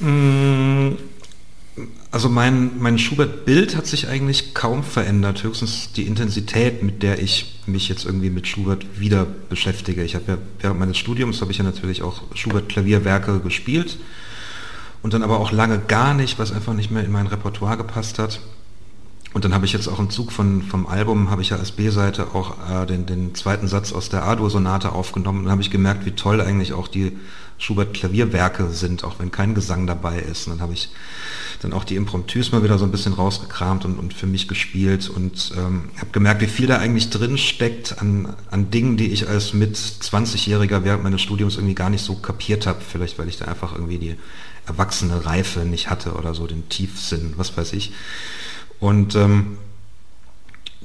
Mm, also mein, mein Schubert-Bild hat sich eigentlich kaum verändert, höchstens die Intensität, mit der ich mich jetzt irgendwie mit Schubert wieder beschäftige. Ich habe ja während meines Studiums habe ich ja natürlich auch Schubert-Klavierwerke gespielt und dann aber auch lange gar nicht, was einfach nicht mehr in mein Repertoire gepasst hat. Und dann habe ich jetzt auch im Zug von, vom Album, habe ich ja als B-Seite auch äh, den, den zweiten Satz aus der A-Dur-Sonate aufgenommen und dann habe ich gemerkt, wie toll eigentlich auch die Schubert-Klavierwerke sind, auch wenn kein Gesang dabei ist. Und dann habe ich dann auch die Impromptus mal wieder so ein bisschen rausgekramt und, und für mich gespielt und ähm, habe gemerkt, wie viel da eigentlich drin steckt an, an Dingen, die ich als mit 20-Jähriger während meines Studiums irgendwie gar nicht so kapiert habe. Vielleicht, weil ich da einfach irgendwie die erwachsene Reife nicht hatte oder so, den Tiefsinn, was weiß ich. Und ähm,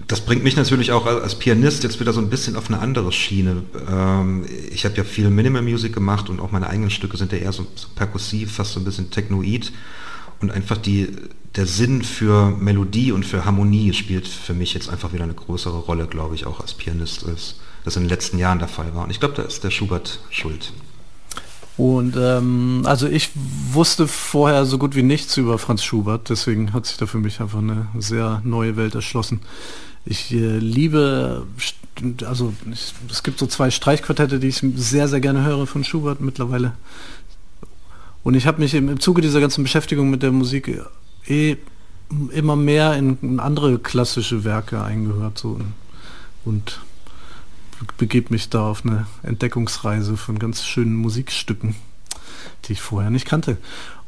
das bringt mich natürlich auch als Pianist jetzt wieder so ein bisschen auf eine andere Schiene. Ähm, ich habe ja viel Minimal Music gemacht und auch meine eigenen Stücke sind ja eher so, so perkussiv, fast so ein bisschen technoid. Und einfach die, der Sinn für Melodie und für Harmonie spielt für mich jetzt einfach wieder eine größere Rolle, glaube ich, auch als Pianist, als das in den letzten Jahren der Fall war. Und ich glaube, da ist der Schubert schuld. Und ähm, also ich wusste vorher so gut wie nichts über Franz Schubert, deswegen hat sich da für mich einfach eine sehr neue Welt erschlossen. Ich äh, liebe, also ich, es gibt so zwei Streichquartette, die ich sehr, sehr gerne höre von Schubert mittlerweile. Und ich habe mich im, im Zuge dieser ganzen Beschäftigung mit der Musik eh immer mehr in, in andere klassische Werke eingehört so, und begebe mich da auf eine Entdeckungsreise von ganz schönen Musikstücken, die ich vorher nicht kannte.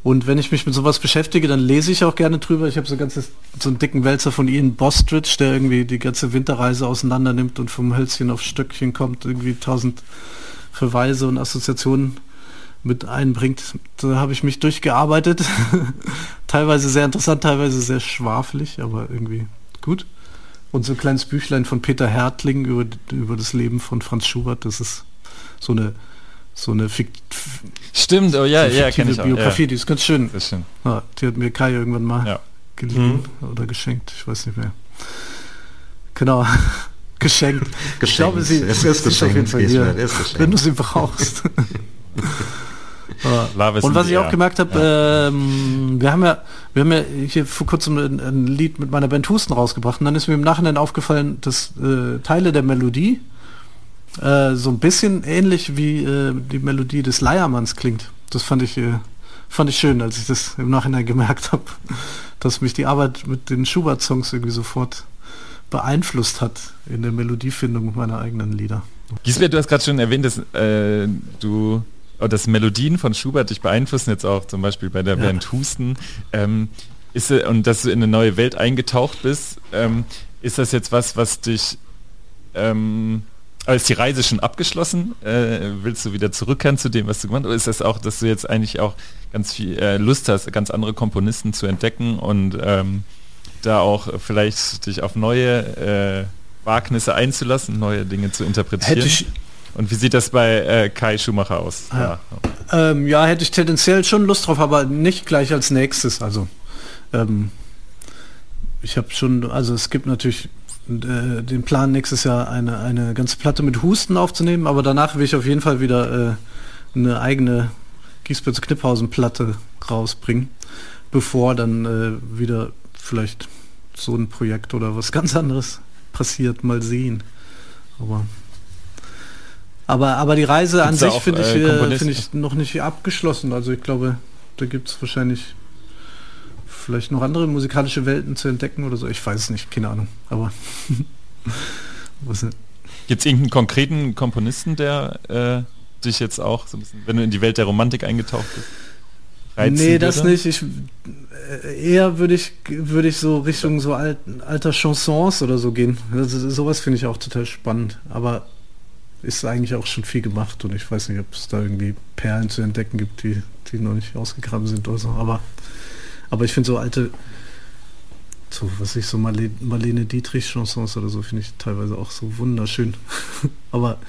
Und wenn ich mich mit sowas beschäftige, dann lese ich auch gerne drüber. Ich habe so, so einen dicken Wälzer von Ian Bostridge, der irgendwie die ganze Winterreise auseinander nimmt und vom Hölzchen auf Stöckchen kommt, irgendwie tausend Verweise und Assoziationen mit einbringt. Da habe ich mich durchgearbeitet. <laughs> teilweise sehr interessant, teilweise sehr schwafelig, aber irgendwie gut. Und so ein kleines Büchlein von Peter Hertling über, über das Leben von Franz Schubert. Das ist so eine so eine Fikt Stimmt, oh ja, ja, kenne ich Biografie, ja. die ist ganz schön. Ist schön. Ja, die hat mir Kai irgendwann mal Ja. geliehen oder geschenkt, ich weiß nicht mehr. Genau, <laughs> geschenkt. Ich glaube, sie es sie ist ist auf jeden geschenkt, Fall hier, geschenkt. wenn du sie brauchst. Und was ich auch gemerkt habe, ähm, wir haben ja, wir haben ja hier vor kurzem ein, ein Lied mit meiner Band Husten rausgebracht und dann ist mir im Nachhinein aufgefallen, dass äh, Teile der Melodie äh, so ein bisschen ähnlich wie äh, die Melodie des Leiermanns klingt. Das fand ich, äh, fand ich schön, als ich das im Nachhinein gemerkt habe, <laughs> dass mich die Arbeit mit den Schubert-Songs irgendwie sofort beeinflusst hat in der Melodiefindung meiner eigenen Lieder. Gisbert, du hast gerade schon erwähnt, dass äh, du dass Melodien von Schubert dich beeinflussen, jetzt auch zum Beispiel bei der Ja. Band Husten. Ähm, ist, und dass du in eine neue Welt eingetaucht bist, ähm, ist das jetzt was, was dich ähm, aber ist die Reise schon abgeschlossen? Äh, willst du wieder zurückkehren zu dem, was du gemacht hast? Oder ist das auch, dass du jetzt eigentlich auch ganz viel äh, Lust hast, ganz andere Komponisten zu entdecken und ähm, da auch vielleicht dich auf neue äh, Wagnisse einzulassen, neue Dinge zu interpretieren? Hätte ich, Und wie sieht das bei äh, Kai Schumacher aus? Ja. Ähm, ja, hätte ich tendenziell schon Lust drauf, aber nicht gleich als nächstes. Also ähm, ich habe schon, also es gibt natürlich äh, den Plan nächstes Jahr eine, eine ganze Platte mit Husten aufzunehmen, aber danach will ich auf jeden Fall wieder äh, eine eigene Giesbert Kniphausen Platte rausbringen, bevor dann äh, wieder vielleicht so ein Projekt oder was ganz anderes passiert, mal sehen. Aber aber, aber die Reise an Gibt's da sich finde ich, äh, äh, finde ich noch nicht abgeschlossen. Also ich glaube, da gibt es wahrscheinlich vielleicht noch andere musikalische Welten zu entdecken oder so. Ich weiß es nicht, keine Ahnung. Aber <laughs> Gibt es irgendeinen konkreten Komponisten, der äh, dich jetzt auch so ein bisschen, wenn du in die Welt der Romantik eingetaucht bist? reizen nee, das würde? nicht. Ich, äh, eher würde ich, würde ich so Richtung so alt, alter Chansons oder so gehen. Das, ist- sowas finde ich auch total spannend. Aber ist eigentlich auch schon viel gemacht und ich weiß nicht, ob es da irgendwie Perlen zu entdecken gibt, die, die noch nicht ausgegraben sind oder so. Aber, aber ich finde so alte, so was ich so Marlene, Marlene Dietrich Chansons oder so finde ich teilweise auch so wunderschön. <laughs> aber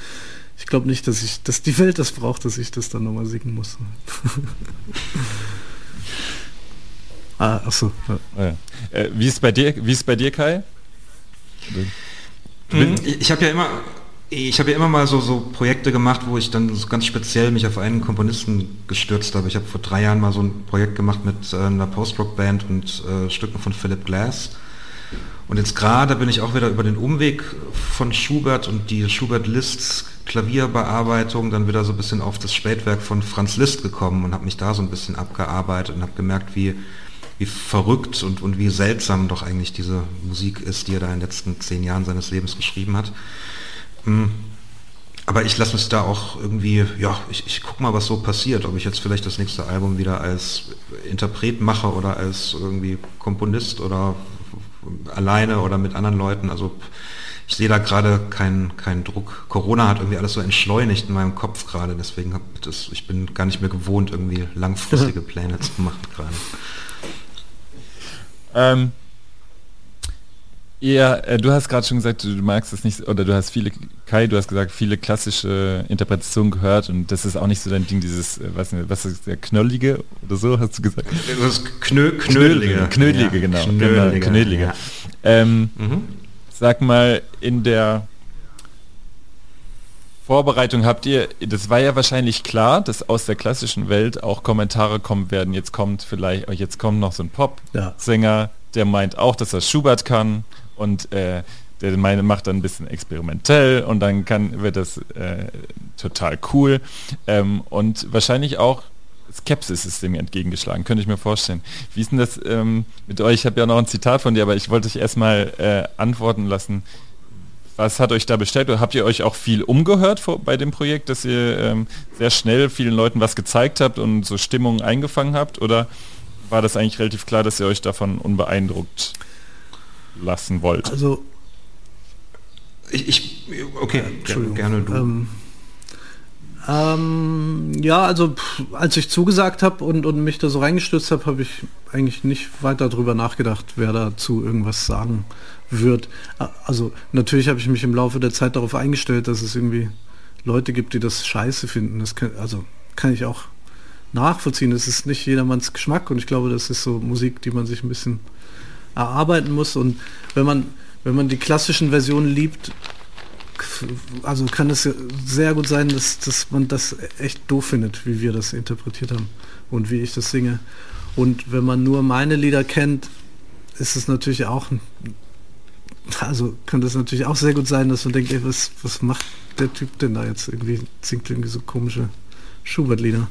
ich glaube nicht, dass ich, dass die Welt das braucht, dass ich das dann nochmal singen muss. <laughs> ah, achso. Ja. Oh ja. Äh, wie ist bei dir, wie ist bei dir, Kai? Ich, ich habe ja immer, ich habe ja immer mal so, so Projekte gemacht, wo ich dann so ganz speziell mich auf einen Komponisten gestürzt habe. Ich habe vor drei Jahren mal so ein Projekt gemacht mit äh, einer Post-Rock-Band und äh, Stücken von Philip Glass. Und jetzt gerade bin ich auch wieder über den Umweg von Schubert und die Schubert-Liszt Klavierbearbeitung dann wieder so ein bisschen auf das Spätwerk von Franz Liszt gekommen und habe mich da so ein bisschen abgearbeitet und habe gemerkt, wie, wie verrückt und, und wie seltsam doch eigentlich diese Musik ist, die er da in den letzten zehn Jahren seines Lebens geschrieben hat. Mm. Aber ich lasse mich da auch irgendwie, ja, ich, ich guck mal, was so passiert, ob ich jetzt vielleicht das nächste Album wieder als Interpret mache oder als irgendwie Komponist oder alleine oder mit anderen Leuten. Also ich sehe da gerade keinen keinen Druck. Corona hat irgendwie alles so entschleunigt in meinem Kopf gerade, deswegen hab das, ich bin gar nicht mehr gewohnt, irgendwie langfristige <laughs> Pläne zu machen gerade. Ähm, ja, äh, du hast gerade schon gesagt, du, du magst es nicht, oder du hast viele, Kai, du hast gesagt, viele klassische Interpretationen gehört und das ist auch nicht so dein Ding, dieses, äh, was, was ist der Knollige oder so, hast du gesagt? Das Knö, Knödelige. Knödelige, Ja, genau. Knödelige. genau, Knödelige. Ja. Ähm, Mhm. Sag mal, in der Vorbereitung habt ihr, das war ja wahrscheinlich klar, dass aus der klassischen Welt auch Kommentare kommen werden. Jetzt kommt vielleicht, oh, jetzt kommt noch so ein Ja. Pop-Sänger, der meint auch, dass er Schubert kann und äh, der meine macht dann ein bisschen experimentell und dann kann wird das äh, total cool ähm, und wahrscheinlich auch Skepsis ist dem entgegengeschlagen, könnte ich mir vorstellen. Wie ist denn das ähm, mit euch? Ich habe ja noch ein Zitat von dir, aber ich wollte dich erstmal äh, antworten lassen. Was hat euch da bestellt? Habt ihr euch auch viel umgehört vor, bei dem Projekt, dass ihr ähm, sehr schnell vielen Leuten was gezeigt habt und so Stimmungen eingefangen habt? Oder war das eigentlich relativ klar, dass ihr euch davon unbeeindruckt lassen wollt? Also Ich, ich, okay, Entschuldigung. gerne du. Ähm, ähm, ja, also pff, als ich zugesagt habe und, und mich da so reingestürzt habe, habe ich eigentlich nicht weiter drüber nachgedacht, wer dazu irgendwas sagen wird. Also natürlich habe ich mich im Laufe der Zeit darauf eingestellt, dass es irgendwie Leute gibt, die das scheiße finden. Das kann, also kann ich auch nachvollziehen. Es ist nicht jedermanns Geschmack und ich glaube, das ist so Musik, die man sich ein bisschen erarbeiten muss. Und wenn man, wenn man die klassischen Versionen liebt, also kann es sehr gut sein, dass, dass man das echt doof findet, wie wir das interpretiert haben und wie ich das singe. Und wenn man nur meine Lieder kennt, ist es natürlich auch, also könnte es natürlich auch sehr gut sein, dass man denkt, ey, was, was macht der Typ denn da jetzt irgendwie, singt irgendwie so komische Schubert-Lieder.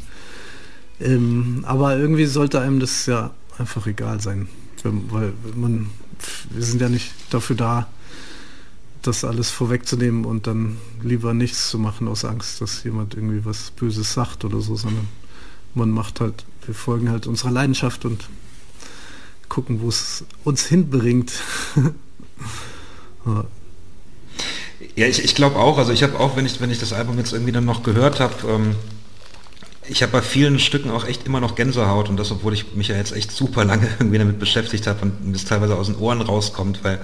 Ähm, aber irgendwie sollte einem das ja einfach egal sein, weil man, wir sind ja nicht dafür da, das alles vorwegzunehmen und dann lieber nichts zu machen aus Angst, dass jemand irgendwie was Böses sagt oder so, sondern man macht halt, wir folgen halt unserer Leidenschaft und gucken, wo es uns hinbringt. <laughs> Ja. Ja, ich, ich glaube auch. Also ich habe auch, wenn ich, wenn ich das Album jetzt irgendwie dann noch gehört habe, ähm, ich habe bei vielen Stücken auch echt immer noch Gänsehaut und das, obwohl ich mich ja jetzt echt super lange <laughs> irgendwie damit beschäftigt habe und das teilweise aus den Ohren rauskommt, weil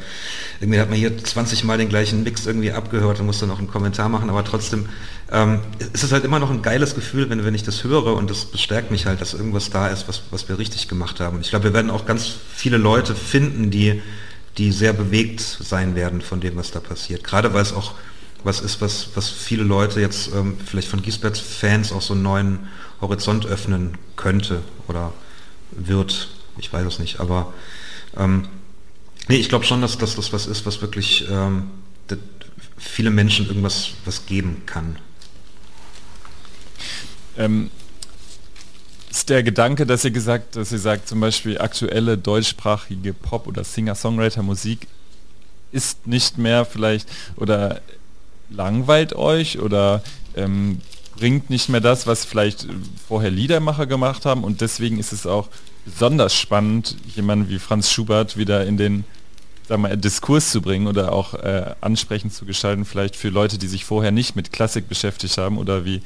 irgendwie hat man hier 20 Mal den gleichen Mix irgendwie abgehört und muss dann noch einen Kommentar machen, aber trotzdem ähm, ist es halt immer noch ein geiles Gefühl, wenn, wenn ich das höre und das bestärkt mich halt, dass irgendwas da ist, was, was wir richtig gemacht haben. Und ich glaube, wir werden auch ganz viele Leute finden, die, die sehr bewegt sein werden von dem, was da passiert. Gerade weil es auch was ist, was, was viele Leute jetzt ähm, vielleicht von Giesberts Fans auch so einen neuen Horizont öffnen könnte oder wird. Ich weiß es nicht, aber Ähm, nee, ich glaube schon, dass, dass das was ist, was wirklich ähm, viele Menschen irgendwas was geben kann. Ähm, ist der Gedanke, dass ihr gesagt, dass ihr sagt, zum Beispiel aktuelle deutschsprachige Pop- oder Singer-Songwriter-Musik ist nicht mehr vielleicht oder langweilt euch oder ähm, bringt nicht mehr das, was vielleicht vorher Liedermacher gemacht haben und deswegen ist es auch besonders spannend, jemanden wie Franz Schubert wieder in den sagen wir, Diskurs zu bringen oder auch äh, ansprechend zu gestalten, vielleicht für Leute, die sich vorher nicht mit Klassik beschäftigt haben oder wie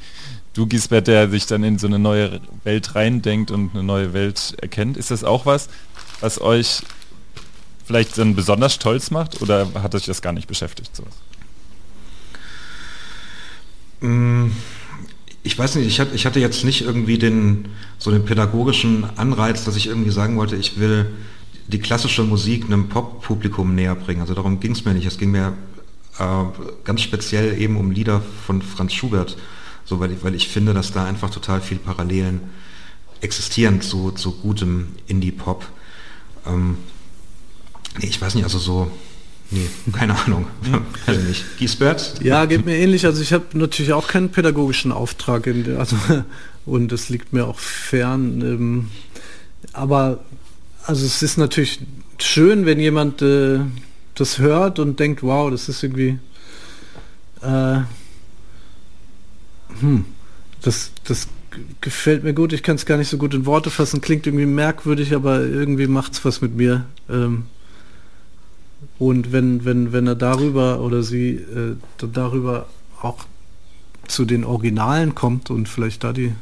du, Gisbert, der sich dann in so eine neue Welt reindenkt und eine neue Welt erkennt. Ist das auch was, was euch vielleicht dann besonders stolz macht oder hat euch das gar nicht beschäftigt? Sowas? Mm, ich weiß nicht, ich hatte, jetzt nicht irgendwie den, so den pädagogischen Anreiz, dass ich irgendwie sagen wollte, ich will die klassische Musik einem Pop-Publikum näher bringen. Also darum ging es mir nicht. Es ging mir äh, ganz speziell eben um Lieder von Franz Schubert, so weil ich, weil ich finde, dass da einfach total viel Parallelen existieren zu, zu gutem Indie-Pop. Ähm, nee, ich weiß nicht, also so, nee, keine Ahnung. also nicht. Giesbert? Ja, geht mir ähnlich. Also ich habe natürlich auch keinen pädagogischen Auftrag in also, <laughs> und das liegt mir auch fern. Ähm, aber also es ist natürlich schön, wenn jemand äh, das hört und denkt, wow, das ist irgendwie äh, hm, das, das gefällt mir gut. Ich kann es gar nicht so gut in Worte fassen. Klingt irgendwie merkwürdig, aber irgendwie macht es was mit mir. Ähm, und wenn, wenn, wenn er darüber oder sie äh, darüber auch zu den Originalen kommt und vielleicht da die,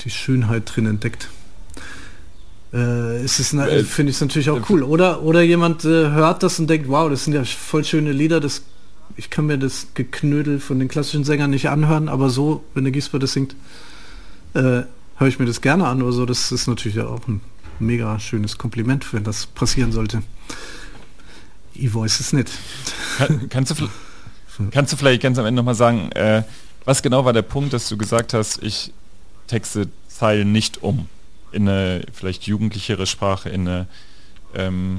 die Schönheit drin entdeckt, äh, ist es, Äh, finde ich es natürlich auch äh, cool. Oder, oder jemand äh, hört das und denkt, wow, das sind ja voll schöne Lieder, das, ich kann mir das Geknödel von den klassischen Sängern nicht anhören, aber so, wenn der Giesbert das singt, äh, höre ich mir das gerne an oder so. Das ist natürlich auch ein mega schönes Kompliment, wenn das passieren sollte. Ivo ist es nicht. Kann, kannst, du, kannst du vielleicht ganz am Ende nochmal sagen, äh, was genau war der Punkt, dass du gesagt hast, ich texte Zeilen nicht um in eine vielleicht jugendlichere Sprache, in eine ähm,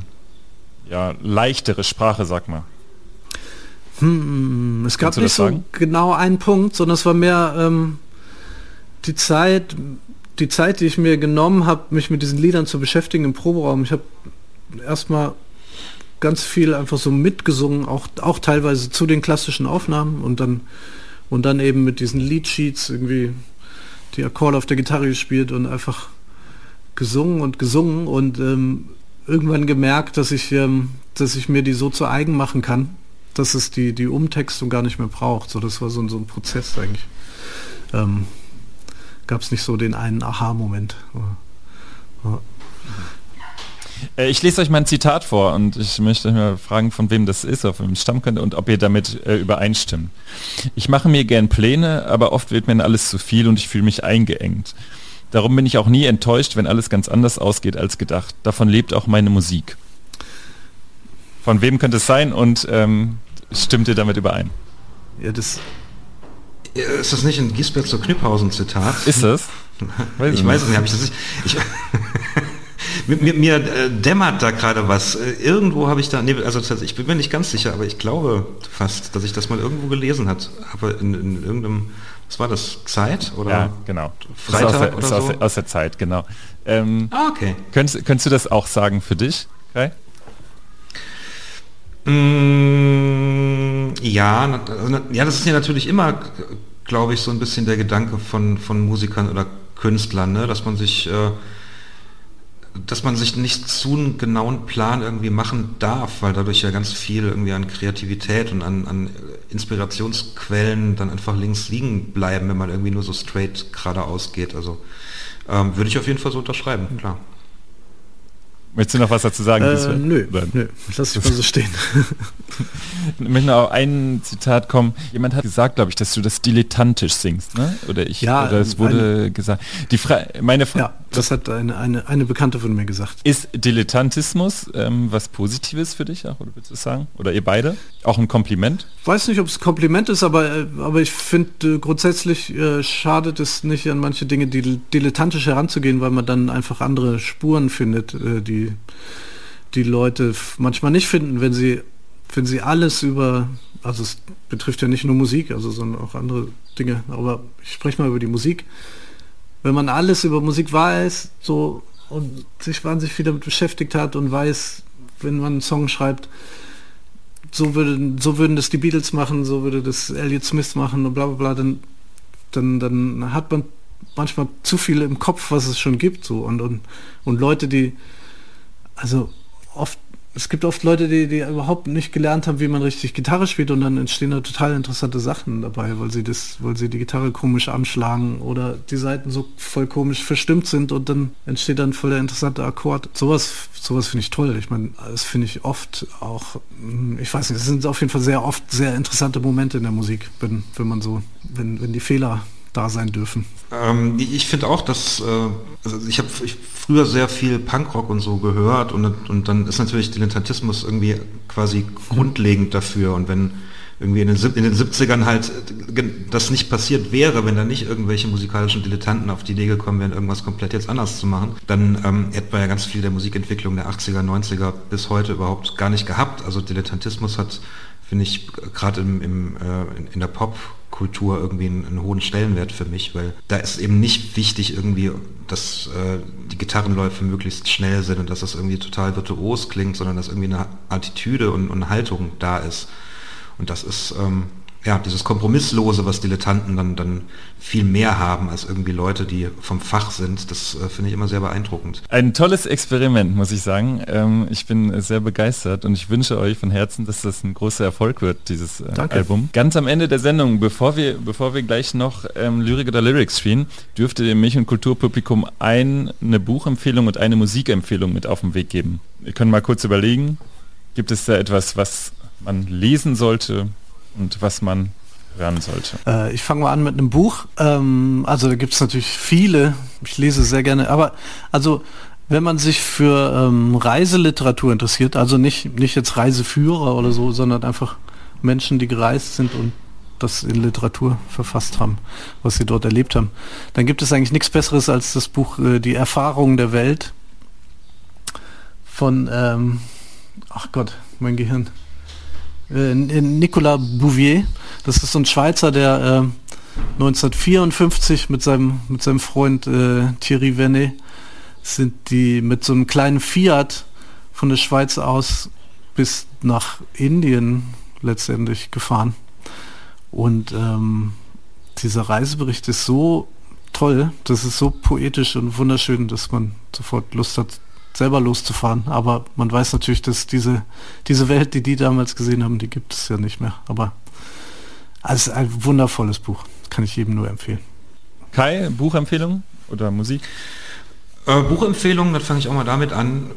ja, leichtere Sprache, sag mal. Hm, es gab nicht so sagen? genau einen Punkt, sondern es war mehr ähm, die Zeit, die Zeit, die ich mir genommen habe, mich mit diesen Liedern zu beschäftigen im Proberaum. Ich habe erstmal ganz viel einfach so mitgesungen, auch, auch teilweise zu den klassischen Aufnahmen und dann und dann eben mit diesen Leadsheets irgendwie die Akkorde auf der Gitarre gespielt und einfach gesungen und gesungen und ähm, irgendwann gemerkt, dass ich, ähm, dass ich mir die so zu eigen machen kann, dass es die, die Umtextung gar nicht mehr braucht. So, das war so, ein- so ein Prozess eigentlich. Ähm, Gab es nicht so den einen Aha-Moment. Ja. Äh, ich lese euch mal ein Zitat vor und ich möchte euch mal fragen, von wem das ist, auf wem es stammen könnte und ob ihr damit äh, übereinstimmt. Ich mache mir gern Pläne, aber oft wird mir alles zu viel und ich fühle mich eingeengt. Darum bin ich auch nie enttäuscht, wenn alles ganz anders ausgeht als gedacht. Davon lebt auch meine Musik. Von wem könnte es sein und ähm, stimmt ihr damit überein? Ja, das, Ist das nicht ein Giesbert zur Kniphausen-Zitat? Ist es? <laughs> ich weiß es nicht, ich das nicht. Ich, <laughs> mir mir, mir äh, dämmert da gerade was. Äh, irgendwo habe ich da, nee, also ich bin mir nicht ganz sicher, aber ich glaube fast, dass ich das mal irgendwo gelesen hat. Aber in, in irgendeinem, was war das, Zeit oder? Ja, genau. Freitag aus der, oder ist aus, so? der, aus der Zeit, genau. Ähm, Ah, okay. könntest, könntest du das auch sagen für dich? Kai? Mm, ja, also ja, das ist ja natürlich immer, glaube ich, so ein bisschen der Gedanke von, von Musikern oder Künstlern, ne? dass man sich, äh, dass man sich nicht zu einen genauen Plan irgendwie machen darf, weil dadurch ja ganz viel irgendwie an Kreativität und an, an Inspirationsquellen dann einfach links liegen bleiben, wenn man irgendwie nur so straight geradeaus geht. Also ähm, würde ich auf jeden Fall so unterschreiben, klar. Möchtest du noch was dazu sagen? äh, nö, Oder- nö, lass ich mal so stehen. <laughs> Ich möchte noch auf ein Zitat kommen. Jemand hat gesagt, glaube ich, dass du das dilettantisch singst, ne? Oder ich, Ja, oder es wurde gesagt. Die Fra meine Fra Ja. Das hat eine, eine, eine Bekannte von mir gesagt. Ist Dilettantismus ähm, was Positives für dich, auch, oder willst du sagen? Oder ihr beide? Auch ein Kompliment? Weiß nicht, ob es ein Kompliment ist, aber, äh, aber ich finde äh, grundsätzlich äh, schadet es nicht an manche Dinge dil dilettantisch heranzugehen, weil man dann einfach andere Spuren findet, äh, die Leute manchmal nicht finden, wenn sie wenn sie alles über, also es betrifft ja nicht nur Musik, also sondern auch andere Dinge, aber ich spreche mal über die Musik. Wenn man alles über Musik weiß, so und sich wahnsinnig viel damit beschäftigt hat und weiß, wenn man einen Song schreibt, so würden, so würden das die Beatles machen, so würde das Elliot Smith machen und bla bla bla, dann, dann, dann hat man manchmal zu viel im Kopf, was es schon gibt, so und, und, und Leute, die, also oft, es gibt oft Leute, die, die überhaupt nicht gelernt haben, wie man richtig Gitarre spielt und dann entstehen da total interessante Sachen dabei, weil sie das, weil sie die Gitarre komisch anschlagen oder die Seiten so voll komisch verstimmt sind und dann entsteht dann voll der interessante Akkord. Sowas, sowas finde ich toll. Ich meine, das finde ich oft auch, hm, ich weiß nicht, es sind auf jeden Fall sehr oft sehr interessante Momente in der Musik, wenn, wenn man so, wenn, wenn die Fehler da sein dürfen. Ähm, ich finde auch, dass äh, also ich habe früher sehr viel Punkrock und so gehört und, und dann ist natürlich Dilettantismus irgendwie quasi grundlegend dafür und wenn irgendwie in den, in den 70ern halt äh, das nicht passiert wäre, wenn da nicht irgendwelche musikalischen Dilettanten auf die Idee gekommen wären, irgendwas komplett jetzt anders zu machen, dann ähm, hätten wir ja ganz viel der Musikentwicklung der 80er, 90er bis heute überhaupt gar nicht gehabt. Also Dilettantismus hat, finde ich, gerade im, im, äh, in, der Popkultur irgendwie einen, einen hohen Stellenwert für mich, weil da ist eben nicht wichtig irgendwie, dass äh, die Gitarrenläufe möglichst schnell sind und dass das irgendwie total virtuos klingt, sondern dass irgendwie eine Attitüde und, und Haltung da ist. Und das ist ähm, ja dieses Kompromisslose, was Dilettanten dann, dann viel mehr haben als irgendwie Leute, die vom Fach sind. Das äh, finde ich immer sehr beeindruckend. Ein tolles Experiment, muss ich sagen. Ähm, ich bin sehr begeistert und ich wünsche euch von Herzen, dass das ein großer Erfolg wird, dieses äh. Album. Ganz am Ende der Sendung, bevor wir, bevor wir gleich noch ähm, Lyrik oder Lyrics spielen, dürfte dem Milch- und Kulturpublikum ein, eine Buchempfehlung und eine Musikempfehlung mit auf den Weg geben. Wir können mal kurz überlegen, gibt es da etwas, was man lesen sollte und was man hören sollte? Äh, ich fange mal an mit einem Buch. Ähm, also da gibt es natürlich viele. Ich lese sehr gerne. Aber also wenn man sich für ähm, Reiseliteratur interessiert, also nicht, nicht jetzt Reiseführer oder so, sondern einfach Menschen, die gereist sind und das in Literatur verfasst haben, was sie dort erlebt haben, dann gibt es eigentlich nichts Besseres als das Buch äh, Die Erfahrung der Welt von, ähm, ach Gott, mein Gehirn, äh, Nicolas Bouvier. Das ist so ein Schweizer, der äh, 1954 mit seinem, mit seinem Freund äh, Thierry Venet sind die mit so einem kleinen Fiat von der Schweiz aus bis nach Indien letztendlich gefahren. Und ähm, dieser Reisebericht ist so toll, das ist so poetisch und wunderschön, dass man sofort Lust hat, selber loszufahren. Aber man weiß natürlich, dass diese, diese Welt, die die damals gesehen haben, die gibt es ja nicht mehr. Aber es ist ein wundervolles Buch. Kann ich jedem nur empfehlen. Kai, Buchempfehlung oder Musik? Äh, Buchempfehlungen, dann fange ich auch mal damit an.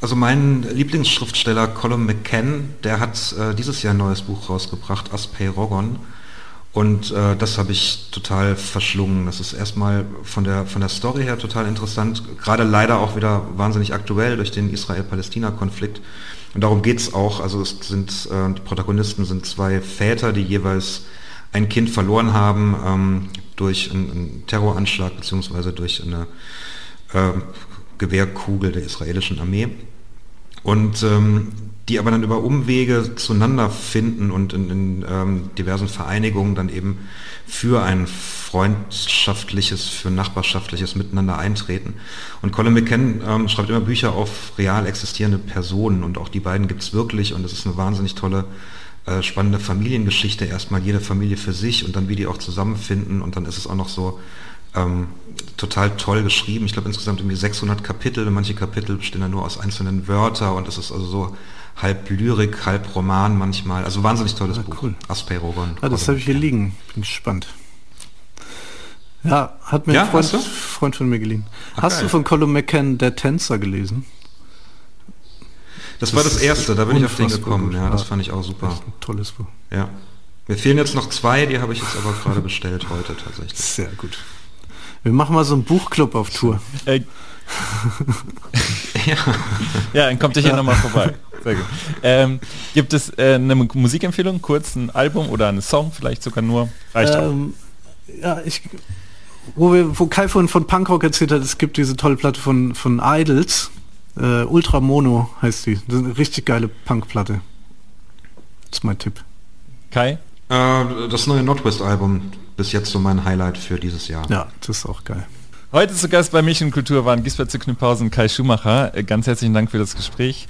Also mein Lieblingsschriftsteller Colin McCann, der hat äh, dieses Jahr ein neues Buch rausgebracht, Aspey Rogon. Und äh, das habe ich total verschlungen. Das ist erstmal von der, von der Story her total interessant, gerade leider auch wieder wahnsinnig aktuell durch den Israel-Palästina-Konflikt. Und darum geht's auch. Also es sind, äh, die Protagonisten sind zwei Väter, die jeweils ein Kind verloren haben ähm, durch einen, einen Terroranschlag beziehungsweise durch eine äh, Gewehrkugel der israelischen Armee. Und ähm, die aber dann über Umwege zueinander finden und in, in ähm, diversen Vereinigungen dann eben für ein freundschaftliches, für nachbarschaftliches Miteinander eintreten. Und Colin McCann ähm, schreibt immer Bücher auf real existierende Personen und auch die beiden gibt es wirklich und es ist eine wahnsinnig tolle, äh, spannende Familiengeschichte. Erstmal jede Familie für sich und dann wie die auch zusammenfinden und dann ist es auch noch so ähm, total toll geschrieben. Ich glaube insgesamt irgendwie 600 Kapitel manche Kapitel bestehen dann nur aus einzelnen Wörtern und es ist also so halb Lyrik, halb Roman manchmal. Also wahnsinnig tolles Ja, Buch. cool. Asperogon. Ja, das habe ich hier liegen. Bin gespannt. Ja, hat mir Ja, ein Freund? Freund von mir geliehen. Ach, Hast geil. du von Colin McCann Der Tänzer gelesen? Das, war Das das ist erste, da bin ich auf den gekommen. gut. Ja, das fand ich auch super. Echt ein tolles Buch. Ja. Mir fehlen jetzt noch zwei, die habe ich jetzt aber gerade bestellt heute tatsächlich. Sehr gut. Wir machen mal so einen Buchclub auf Tour. Äh, <laughs> ja. dann kommt ihr hier nochmal vorbei. Sehr gut. Ähm, gibt es äh, eine Musikempfehlung, kurz ein Album oder einen Song, vielleicht sogar nur? Reicht auch. Ähm, ja, ich, wo, wir, wo Kai von, von Punkrock erzählt hat, es gibt diese tolle Platte von, von Idols. Äh, Ultra Mono heißt die. Das ist eine richtig geile Punkplatte. Das ist mein Tipp. Kai? Äh, das neue Nordwest-Album, bis jetzt so mein Highlight für dieses Jahr. Ja, das ist auch geil. Heute zu Gast bei Mich und Kultur waren Gisbert zu Knüpphausen und Kai Schumacher. Äh, Ganz herzlichen Dank für das Gespräch.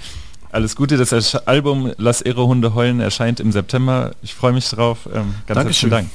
Alles Gute, das Album Lass ihre Hunde heulen erscheint im September. Ich freue mich drauf. Ähm, ganz Dankeschön. herzlichen Dank.